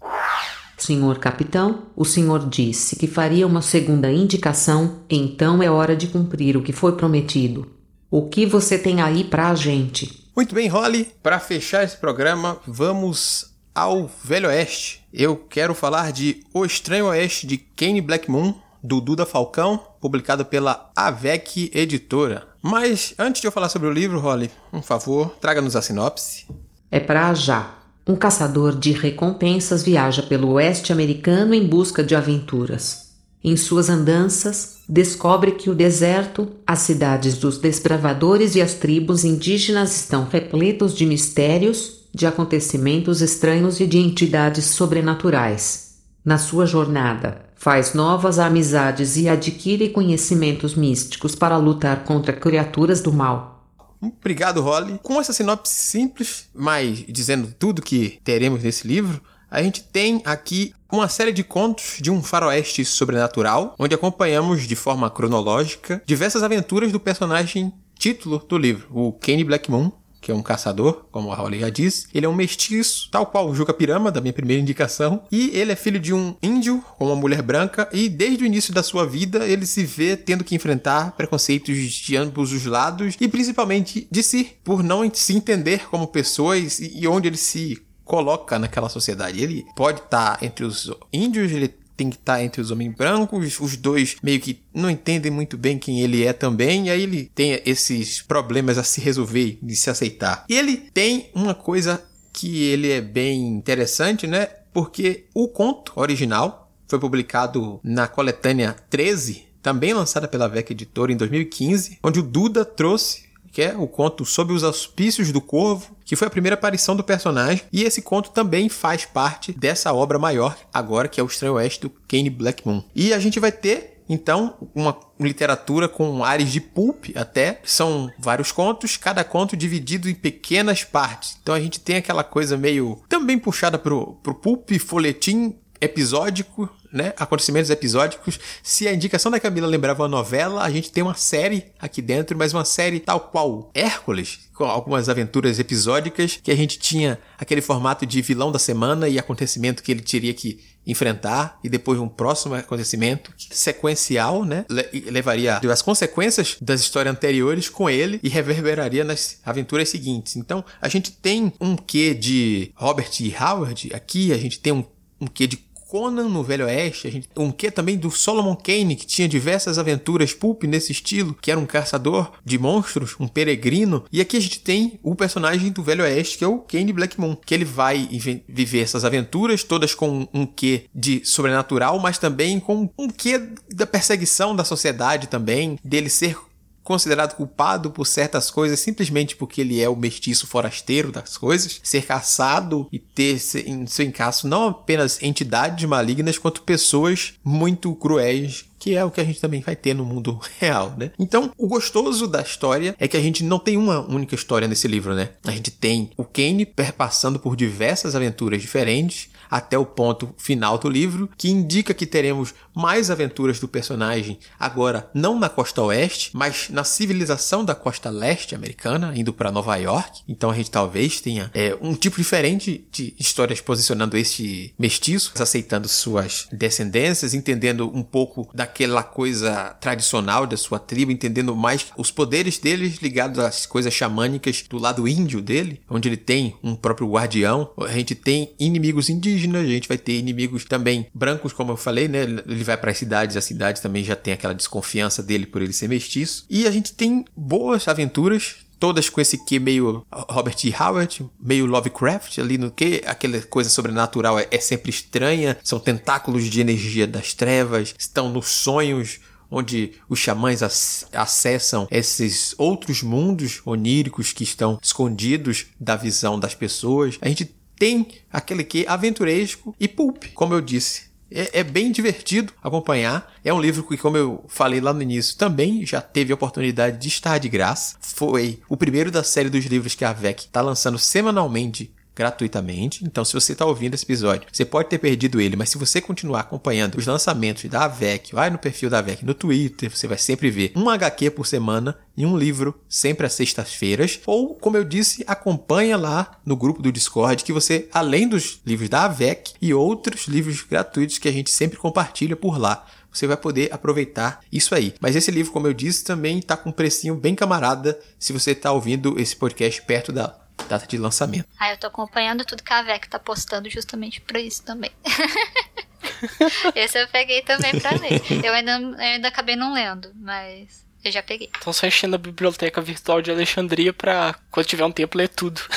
Senhor capitão, o senhor disse que faria uma segunda indicação, então é hora de cumprir o que foi prometido. O que você tem aí pra gente? Muito bem, Holly. Para fechar esse programa, vamos ao Velho Oeste. Eu quero falar de O Estranho Oeste de Kane Black Moon, do Duda Falcão, publicado pela AVEC Editora. Mas antes de eu falar sobre o livro, Holly, um favor, traga-nos a sinopse. É para já. Um caçador de recompensas viaja pelo oeste americano em busca de aventuras. Em suas andanças, descobre que o deserto, as cidades dos desbravadores e as tribos indígenas estão repletos de mistérios, de acontecimentos estranhos e de entidades sobrenaturais. Na sua jornada, faz novas amizades e adquire conhecimentos místicos para lutar contra criaturas do mal. Obrigado, Holly. Com essa sinopse simples, mas dizendo tudo que teremos nesse livro, a gente tem aqui uma série de contos de um faroeste sobrenatural, onde acompanhamos de forma cronológica diversas aventuras do personagem título do livro, o Kenny Blackmoon, que é um caçador, como a Raul já disse. Ele é um mestiço, tal qual o Juca Pirama, da minha primeira indicação. E ele é filho de um índio com uma mulher branca. E desde o início da sua vida, ele se vê tendo que enfrentar preconceitos de ambos os lados. E principalmente de si, por não se entender como pessoas e onde ele se coloca naquela sociedade. Ele pode estar entre os índios, ele tem que estar entre os homens brancos, os dois meio que não entendem muito bem quem ele é também, e aí ele tem esses problemas a se resolver, de se aceitar. E ele tem uma coisa que ele é bem interessante, né? Porque o conto original foi publicado na coletânea 13, também lançada pela VEC Editora em 2015, onde o Duda trouxe que é o conto Sob os Auspícios do Corvo, que foi a primeira aparição do personagem, e esse conto também faz parte dessa obra maior agora, que é o Estranho Oeste do Kane Blackmoon. E a gente vai ter então, uma literatura com ares de pulp até. São vários contos, cada conto dividido em pequenas partes. Então a gente tem aquela coisa meio também puxada pro, pro pulp, folhetim episódico, né? Acontecimentos episódicos. Se a indicação da Camila lembrava uma novela, a gente tem uma série aqui dentro, mas uma série tal qual Hércules, com algumas aventuras episódicas, que a gente tinha aquele formato de vilão da semana e acontecimento que ele teria que enfrentar e depois um próximo acontecimento sequencial, né? Le levaria as consequências das histórias anteriores com ele e reverberaria nas aventuras seguintes. Então, a gente tem um quê de Robert E. Howard aqui, a gente tem um, um quê de Conan no Velho Oeste, gente, um que também do Solomon Kane, que tinha diversas aventuras pulp nesse estilo, que era um caçador de monstros, um peregrino. E aqui a gente tem o personagem do Velho Oeste, que é o Kane Blackmoon, que ele vai viver essas aventuras, todas com um quê de sobrenatural, mas também com um quê da perseguição da sociedade também, dele ser considerado culpado por certas coisas simplesmente porque ele é o mestiço forasteiro das coisas, ser caçado e ter em seu encaixo não apenas entidades malignas, quanto pessoas muito cruéis que é o que a gente também vai ter no mundo real, né? Então, o gostoso da história é que a gente não tem uma única história nesse livro, né? A gente tem o Kane perpassando por diversas aventuras diferentes, até o ponto final do livro, que indica que teremos mais aventuras do personagem agora não na costa oeste, mas na civilização da costa leste americana, indo para Nova York. Então a gente talvez tenha é, um tipo diferente de histórias posicionando este mestiço, aceitando suas descendências, entendendo um pouco daquela coisa tradicional da sua tribo, entendendo mais os poderes deles ligados às coisas xamânicas do lado índio dele, onde ele tem um próprio guardião. A gente tem inimigos indígenas indígena, a gente vai ter inimigos também brancos, como eu falei, né? Ele vai para as cidades, as cidades também já tem aquela desconfiança dele por ele ser mestiço. E a gente tem boas aventuras, todas com esse que meio Robert E. Howard, meio Lovecraft ali no que aquela coisa sobrenatural é, é sempre estranha, são tentáculos de energia das trevas, estão nos sonhos onde os xamãs acessam esses outros mundos oníricos que estão escondidos da visão das pessoas. A gente tem aquele que aventuresco e pulp, como eu disse. É, é, bem divertido acompanhar. É um livro que, como eu falei lá no início, também já teve a oportunidade de estar de graça. Foi o primeiro da série dos livros que a VEC está lançando semanalmente gratuitamente. Então, se você está ouvindo esse episódio, você pode ter perdido ele, mas se você continuar acompanhando os lançamentos da AVEC, vai no perfil da AVEC no Twitter, você vai sempre ver um HQ por semana e um livro sempre às sextas-feiras. Ou, como eu disse, acompanha lá no grupo do Discord que você, além dos livros da AVEC e outros livros gratuitos que a gente sempre compartilha por lá, você vai poder aproveitar isso aí. Mas esse livro, como eu disse, também está com um precinho bem camarada se você está ouvindo esse podcast perto da data de lançamento. Ah, eu tô acompanhando tudo que a VEC tá postando justamente pra isso também. Esse eu peguei também pra ler. Eu ainda, eu ainda acabei não lendo, mas eu já peguei. Então só enchendo a biblioteca virtual de Alexandria pra, quando tiver um tempo, ler tudo.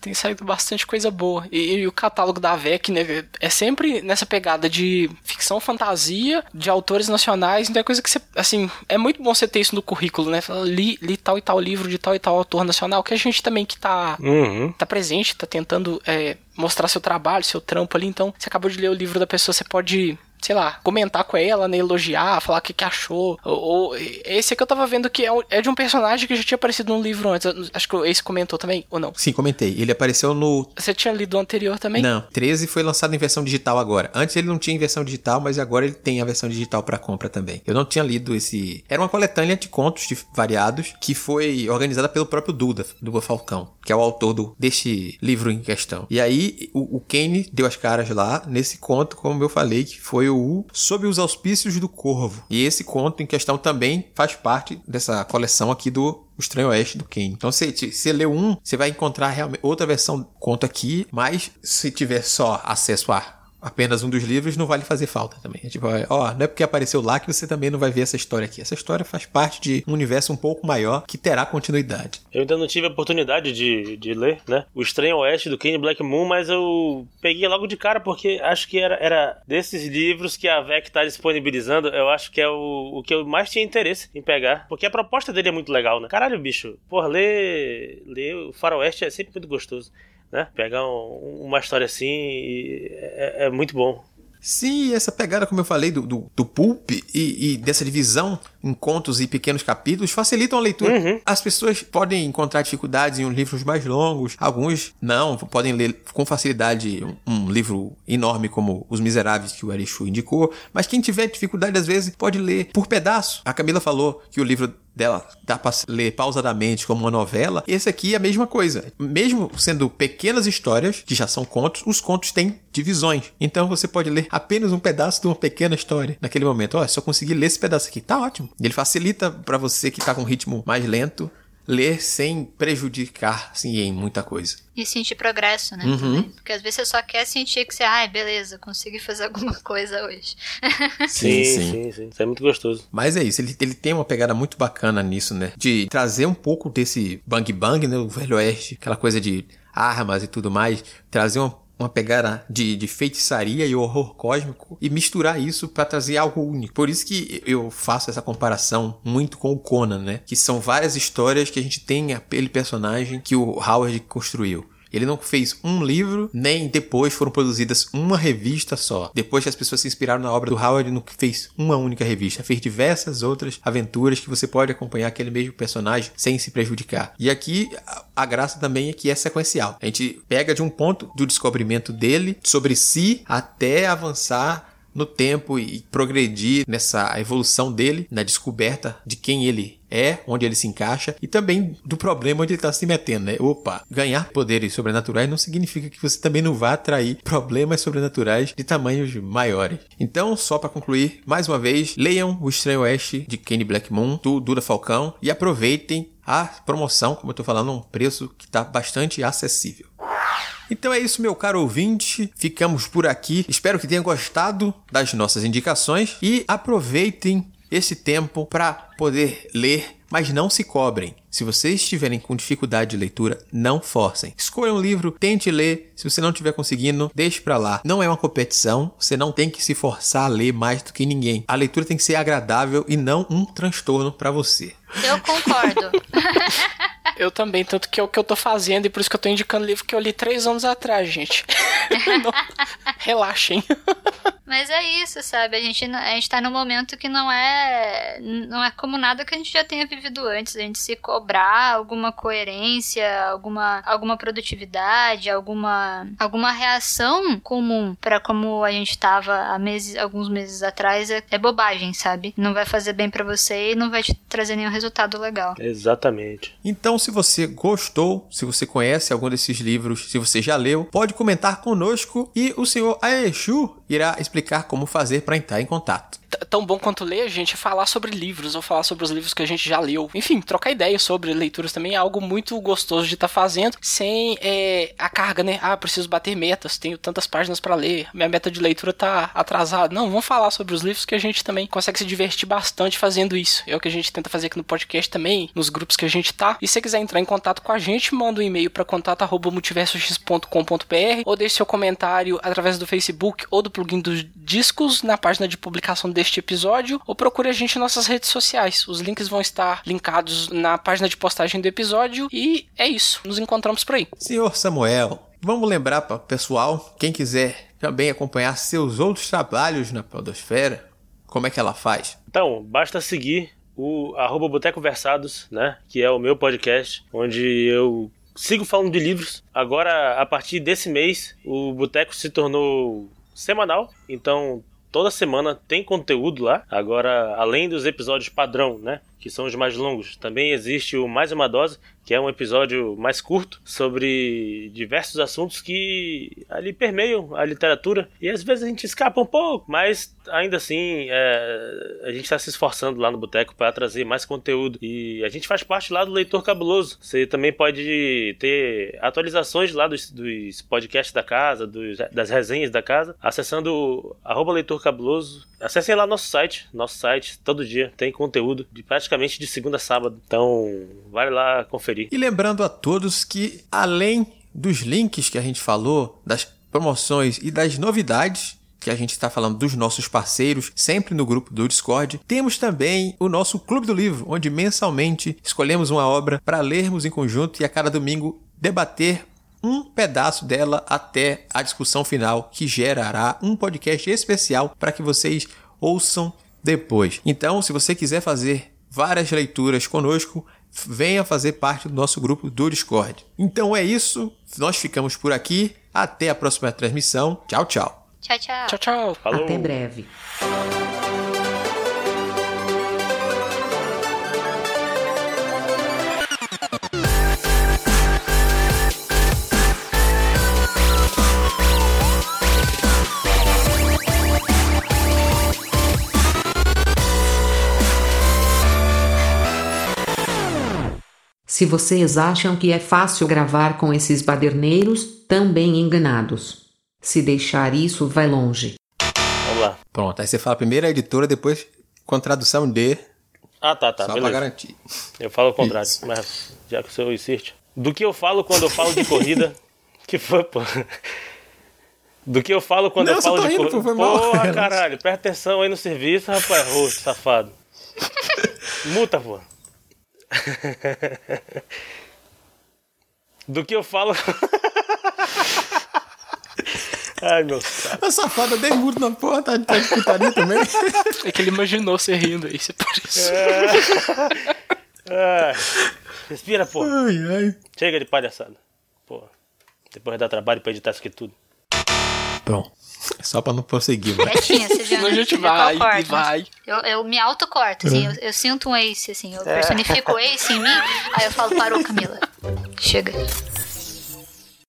Tem saído bastante coisa boa. E, e, o catálogo da VEC, né, é sempre nessa pegada de ficção fantasia, de autores nacionais, então é coisa que você, assim, é muito bom você ter isso no currículo, né? Li, li tal e tal livro de tal e tal autor nacional, que a gente também que tá, Uhum. tá presente, tá tentando é, mostrar seu trabalho, seu trampo ali, então você acabou de ler o livro da pessoa, você pode sei lá, comentar com ela, né, elogiar, falar o que, que achou. Ou, ou, esse aqui eu tava vendo que é, é, de um personagem que já tinha aparecido num livro antes. Acho que esse comentou também, ou não? Sim, comentei. Ele apareceu no. Você tinha lido o anterior também? Não, 13 foi lançado em versão digital agora. Antes ele não tinha em versão digital, mas agora ele tem a versão digital para compra também. Eu não tinha lido esse. Era uma coletânea de contos de variados que foi organizada pelo próprio Duda, Duda Falcão, que é o autor do, deste livro em questão. E aí o, o Kane deu as caras lá nesse conto, como eu falei, que foi Sob os Auspícios do Corvo. E esse conto em questão também faz parte dessa coleção aqui do o Estranho Oeste do Kane. Então, se você lê um, você vai encontrar realmente outra versão conto aqui, mas se tiver só acesso a apenas um dos livros, não vale fazer falta também. É tipo, ó, não é porque apareceu lá que você também não vai ver essa história aqui. Essa história faz parte de um universo um pouco maior que terá continuidade. Eu ainda não tive a oportunidade de, de ler, né? O Estranho Oeste do Kane Black Moon, mas eu peguei logo de cara porque acho que era, era desses livros que a VEC tá disponibilizando, eu acho que é o, o que eu mais tinha interesse em pegar. Porque a proposta dele é muito legal, né? Caralho, bicho, porra, ler, ler o Faroeste é sempre muito gostoso né? Pegar um, uma história assim é, é, muito bom. Sim, essa pegada, como eu falei, do, do, do pulp e, e, dessa divisão em contos e pequenos capítulos facilitam a leitura. Uhum. As pessoas podem encontrar dificuldades em livros mais longos, alguns não, podem ler com facilidade um, um livro enorme como Os Miseráveis que o Arishu indicou, mas quem tiver dificuldade às vezes pode ler por pedaço. A Camila falou que o livro dela dá para ler pausadamente como uma novela. Esse aqui é a mesma coisa. Mesmo sendo pequenas histórias, que já são contos, os contos têm divisões. Então você pode ler apenas um pedaço de uma pequena história naquele momento. Ó, oh, se eu conseguir ler esse pedaço aqui, tá ótimo. Ele facilita para você que tá com um ritmo mais lento ler sem prejudicar assim, em muita coisa. E sentir progresso, né? Uhum. Porque às vezes você só quer sentir que você, ai, beleza, consegui fazer alguma coisa hoje. sim, sim, sim, sim, Isso é muito gostoso. Mas é isso, ele, ele tem uma pegada muito bacana nisso, né? De trazer um pouco desse bang bang, né? O Velho Oeste, aquela coisa de armas e tudo mais, trazer uma uma pegada de, de feitiçaria e horror cósmico e misturar isso para trazer algo único. Por isso que eu faço essa comparação muito com o Conan, né? Que são várias histórias que a gente tem aquele personagem que o Howard construiu. Ele não fez um livro, nem depois foram produzidas uma revista só. Depois que as pessoas se inspiraram na obra do Howard, não fez uma única revista. Fez diversas outras aventuras que você pode acompanhar aquele mesmo personagem sem se prejudicar. E aqui a graça também é que é sequencial. A gente pega de um ponto do descobrimento dele sobre si até avançar no tempo e progredir nessa evolução dele, na descoberta de quem ele é, onde ele se encaixa e também do problema onde ele está se metendo, né? Opa, ganhar poderes sobrenaturais não significa que você também não vá atrair problemas sobrenaturais de tamanhos maiores. Então, só para concluir, mais uma vez, leiam O Estranho Oeste de Kenny Black Moon, do Duda Falcão e aproveitem a promoção, como eu tô falando, um preço que está bastante acessível. Então é isso, meu caro ouvinte. Ficamos por aqui. Espero que tenham gostado das nossas indicações e aproveitem esse tempo para poder ler, mas não se cobrem. Se vocês estiverem com dificuldade de leitura, não forcem. Escolha um livro, tente ler. Se você não estiver conseguindo, deixe para lá. Não é uma competição, você não tem que se forçar a ler mais do que ninguém. A leitura tem que ser agradável e não um transtorno para você. Eu concordo. Eu também, tanto que é o que eu tô fazendo e por isso que eu tô indicando livro que eu li três anos atrás, gente. não, relaxem. Mas é isso, sabe? A gente, a gente tá num momento que não é não é como nada que a gente já tenha vivido antes. A gente se cobrar alguma coerência, alguma, alguma produtividade, alguma, alguma reação comum para como a gente tava há meses, alguns meses atrás é, é bobagem, sabe? Não vai fazer bem para você e não vai te trazer nenhum resultado legal. Exatamente. Então, se você gostou, se você conhece algum desses livros, se você já leu, pode comentar conosco e o senhor Aeshu irá explicar como fazer para entrar em contato. Tão bom quanto ler, gente, é falar sobre livros, ou falar sobre os livros que a gente já leu. Enfim, trocar ideias sobre leituras também é algo muito gostoso de estar tá fazendo, sem é, a carga, né? Ah, preciso bater metas, tenho tantas páginas para ler, minha meta de leitura tá atrasada. Não, vamos falar sobre os livros que a gente também consegue se divertir bastante fazendo isso. É o que a gente tenta fazer aqui no podcast também, nos grupos que a gente tá. E se você quiser entrar em contato com a gente, manda um e-mail para contato@multiversox.com.br ou deixe seu comentário através do Facebook ou do plugin dos discos na página de publicação deste episódio, ou procure a gente em nossas redes sociais. Os links vão estar linkados na página de postagem do episódio e é isso. Nos encontramos por aí. Senhor Samuel, vamos lembrar para o pessoal, quem quiser também acompanhar seus outros trabalhos na Podosfera, como é que ela faz? Então, basta seguir o arroba Boteco Versados, né? Que é o meu podcast, onde eu sigo falando de livros. Agora, a partir desse mês, o Boteco se tornou semanal, então toda semana tem conteúdo lá. Agora, além dos episódios padrão, né? Que são os mais longos, também existe o Mais Uma Dose, que é um episódio mais curto sobre diversos assuntos que ali permeiam a literatura e às vezes a gente escapa um pouco, mas ainda assim é, a gente está se esforçando lá no Boteco para trazer mais conteúdo e a gente faz parte lá do Leitor Cabuloso. Você também pode ter atualizações lá dos, dos podcasts da casa, dos, das resenhas da casa, acessando arroba Leitor Cabuloso. Acessem lá nosso site, nosso site todo dia tem conteúdo de praticamente de segunda a sábado, então vale lá conferir e lembrando a todos que, além dos links que a gente falou, das promoções e das novidades, que a gente está falando dos nossos parceiros, sempre no grupo do Discord. Temos também o nosso Clube do Livro, onde mensalmente escolhemos uma obra para lermos em conjunto e a cada domingo debater um pedaço dela até a discussão final, que gerará um podcast especial para que vocês ouçam depois. Então, se você quiser fazer várias leituras conosco, venha fazer parte do nosso grupo do Discord. Então é isso, nós ficamos por aqui. Até a próxima transmissão. Tchau, tchau. Tchau, tchau. Tchau, tchau. Falou. Até breve. Se vocês acham que é fácil gravar com esses baderneiros, também enganados. Se deixar isso, vai longe. Vamos lá. Pronto, aí você fala primeiro a editora, depois com tradução de. Ah, tá, tá. Só beleza. pra garantir. Eu falo o contrário, Isso. mas já que o seu insiste. Do que eu falo quando eu falo de corrida. que foi, pô. Do que eu falo quando Não, eu falo de corrida. Porra, caralho, presta atenção aí no serviço, rapaz, rosto, safado. Multa, pô. Do que eu falo. Ai, meu saco. A safada dei muro na porra, tá, tá de putaria também. É que ele imaginou você rindo aí, isso é por isso. É. Respira, pô. Ai, ai. Chega de palhaçada. Pô. Depois dá trabalho pra editar isso aqui tudo. Pronto. É só pra não prosseguir, né? Quietinha, você já, a gente vê qual vai corta. e vai. Eu, eu me autocorto, assim, eu, eu sinto um ace, assim, eu personifico o ace em mim, aí eu falo, parou, Camila. Chega.